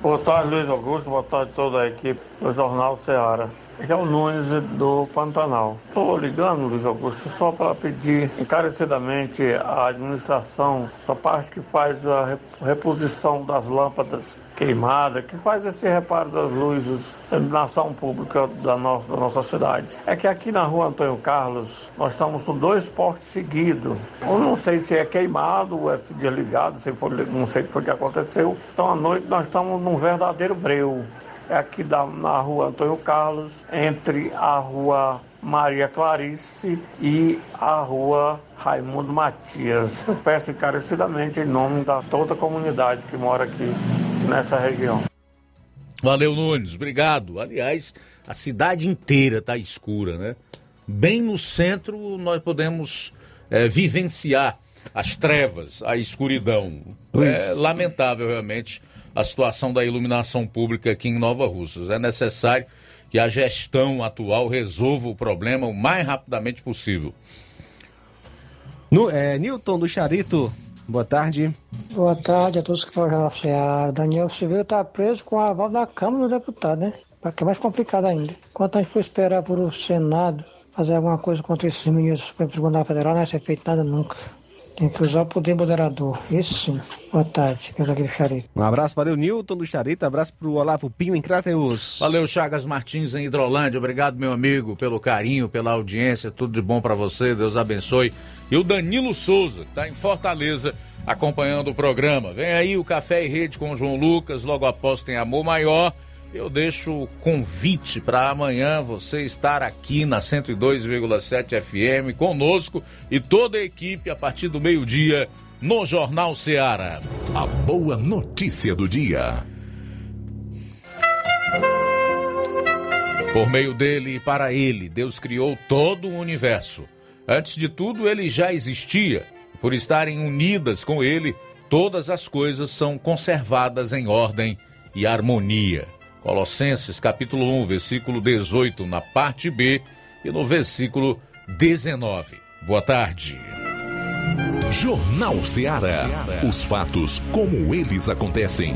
Boa tarde, Luiz Augusto. Boa tarde a toda a equipe do Jornal Ceará. Aqui é Nunes do Pantanal. Estou ligando, Luiz Augusto, só para pedir encarecidamente à administração, a parte que faz a reposição das lâmpadas queimadas, que faz esse reparo das luzes da iluminação pública da nossa, da nossa cidade. É que aqui na rua Antônio Carlos, nós estamos com dois postes seguidos. Eu não sei se é queimado ou é desligado, se foi, não sei o que aconteceu. Então à noite nós estamos num verdadeiro breu. É aqui da, na rua Antônio Carlos, entre a rua Maria Clarice e a rua Raimundo Matias. Eu peço encarecidamente em nome da toda a comunidade que mora aqui nessa região. Valeu, Nunes, obrigado. Aliás, a cidade inteira está escura, né? Bem no centro nós podemos é, vivenciar as trevas, a escuridão. É lamentável realmente a situação da iluminação pública aqui em Nova Russas. É necessário que a gestão atual resolva o problema o mais rapidamente possível. No, é, Newton do Charito, boa tarde. Boa tarde a todos que estão na Daniel Silveira está preso com a aval da Câmara dos Deputados, né? Para que é mais complicado ainda. Enquanto a gente for esperar por o Senado fazer alguma coisa contra esses ministros do Supremo Tribunal Federal, não vai ser feito nada nunca. Tem que usar o poder moderador. Isso sim. Boa tarde, é daquele charito. Um abraço, valeu, Newton do Charita. Abraço pro Olavo Pinho em Crateus. Valeu, Chagas Martins em Hidrolândia. Obrigado, meu amigo, pelo carinho, pela audiência. Tudo de bom para você. Deus abençoe. E o Danilo Souza, que tá em Fortaleza, acompanhando o programa. Vem aí o Café e Rede com o João Lucas. Logo após tem Amor Maior. Eu deixo o convite para amanhã você estar aqui na 102,7 FM conosco e toda a equipe a partir do meio-dia no Jornal Ceará. A boa notícia do dia. Por meio dele e para ele, Deus criou todo o universo. Antes de tudo, ele já existia. Por estarem unidas com ele, todas as coisas são conservadas em ordem e harmonia. Colossenses capítulo 1, versículo 18, na parte B, e no versículo 19. Boa tarde. Jornal Ceará. Os fatos como eles acontecem.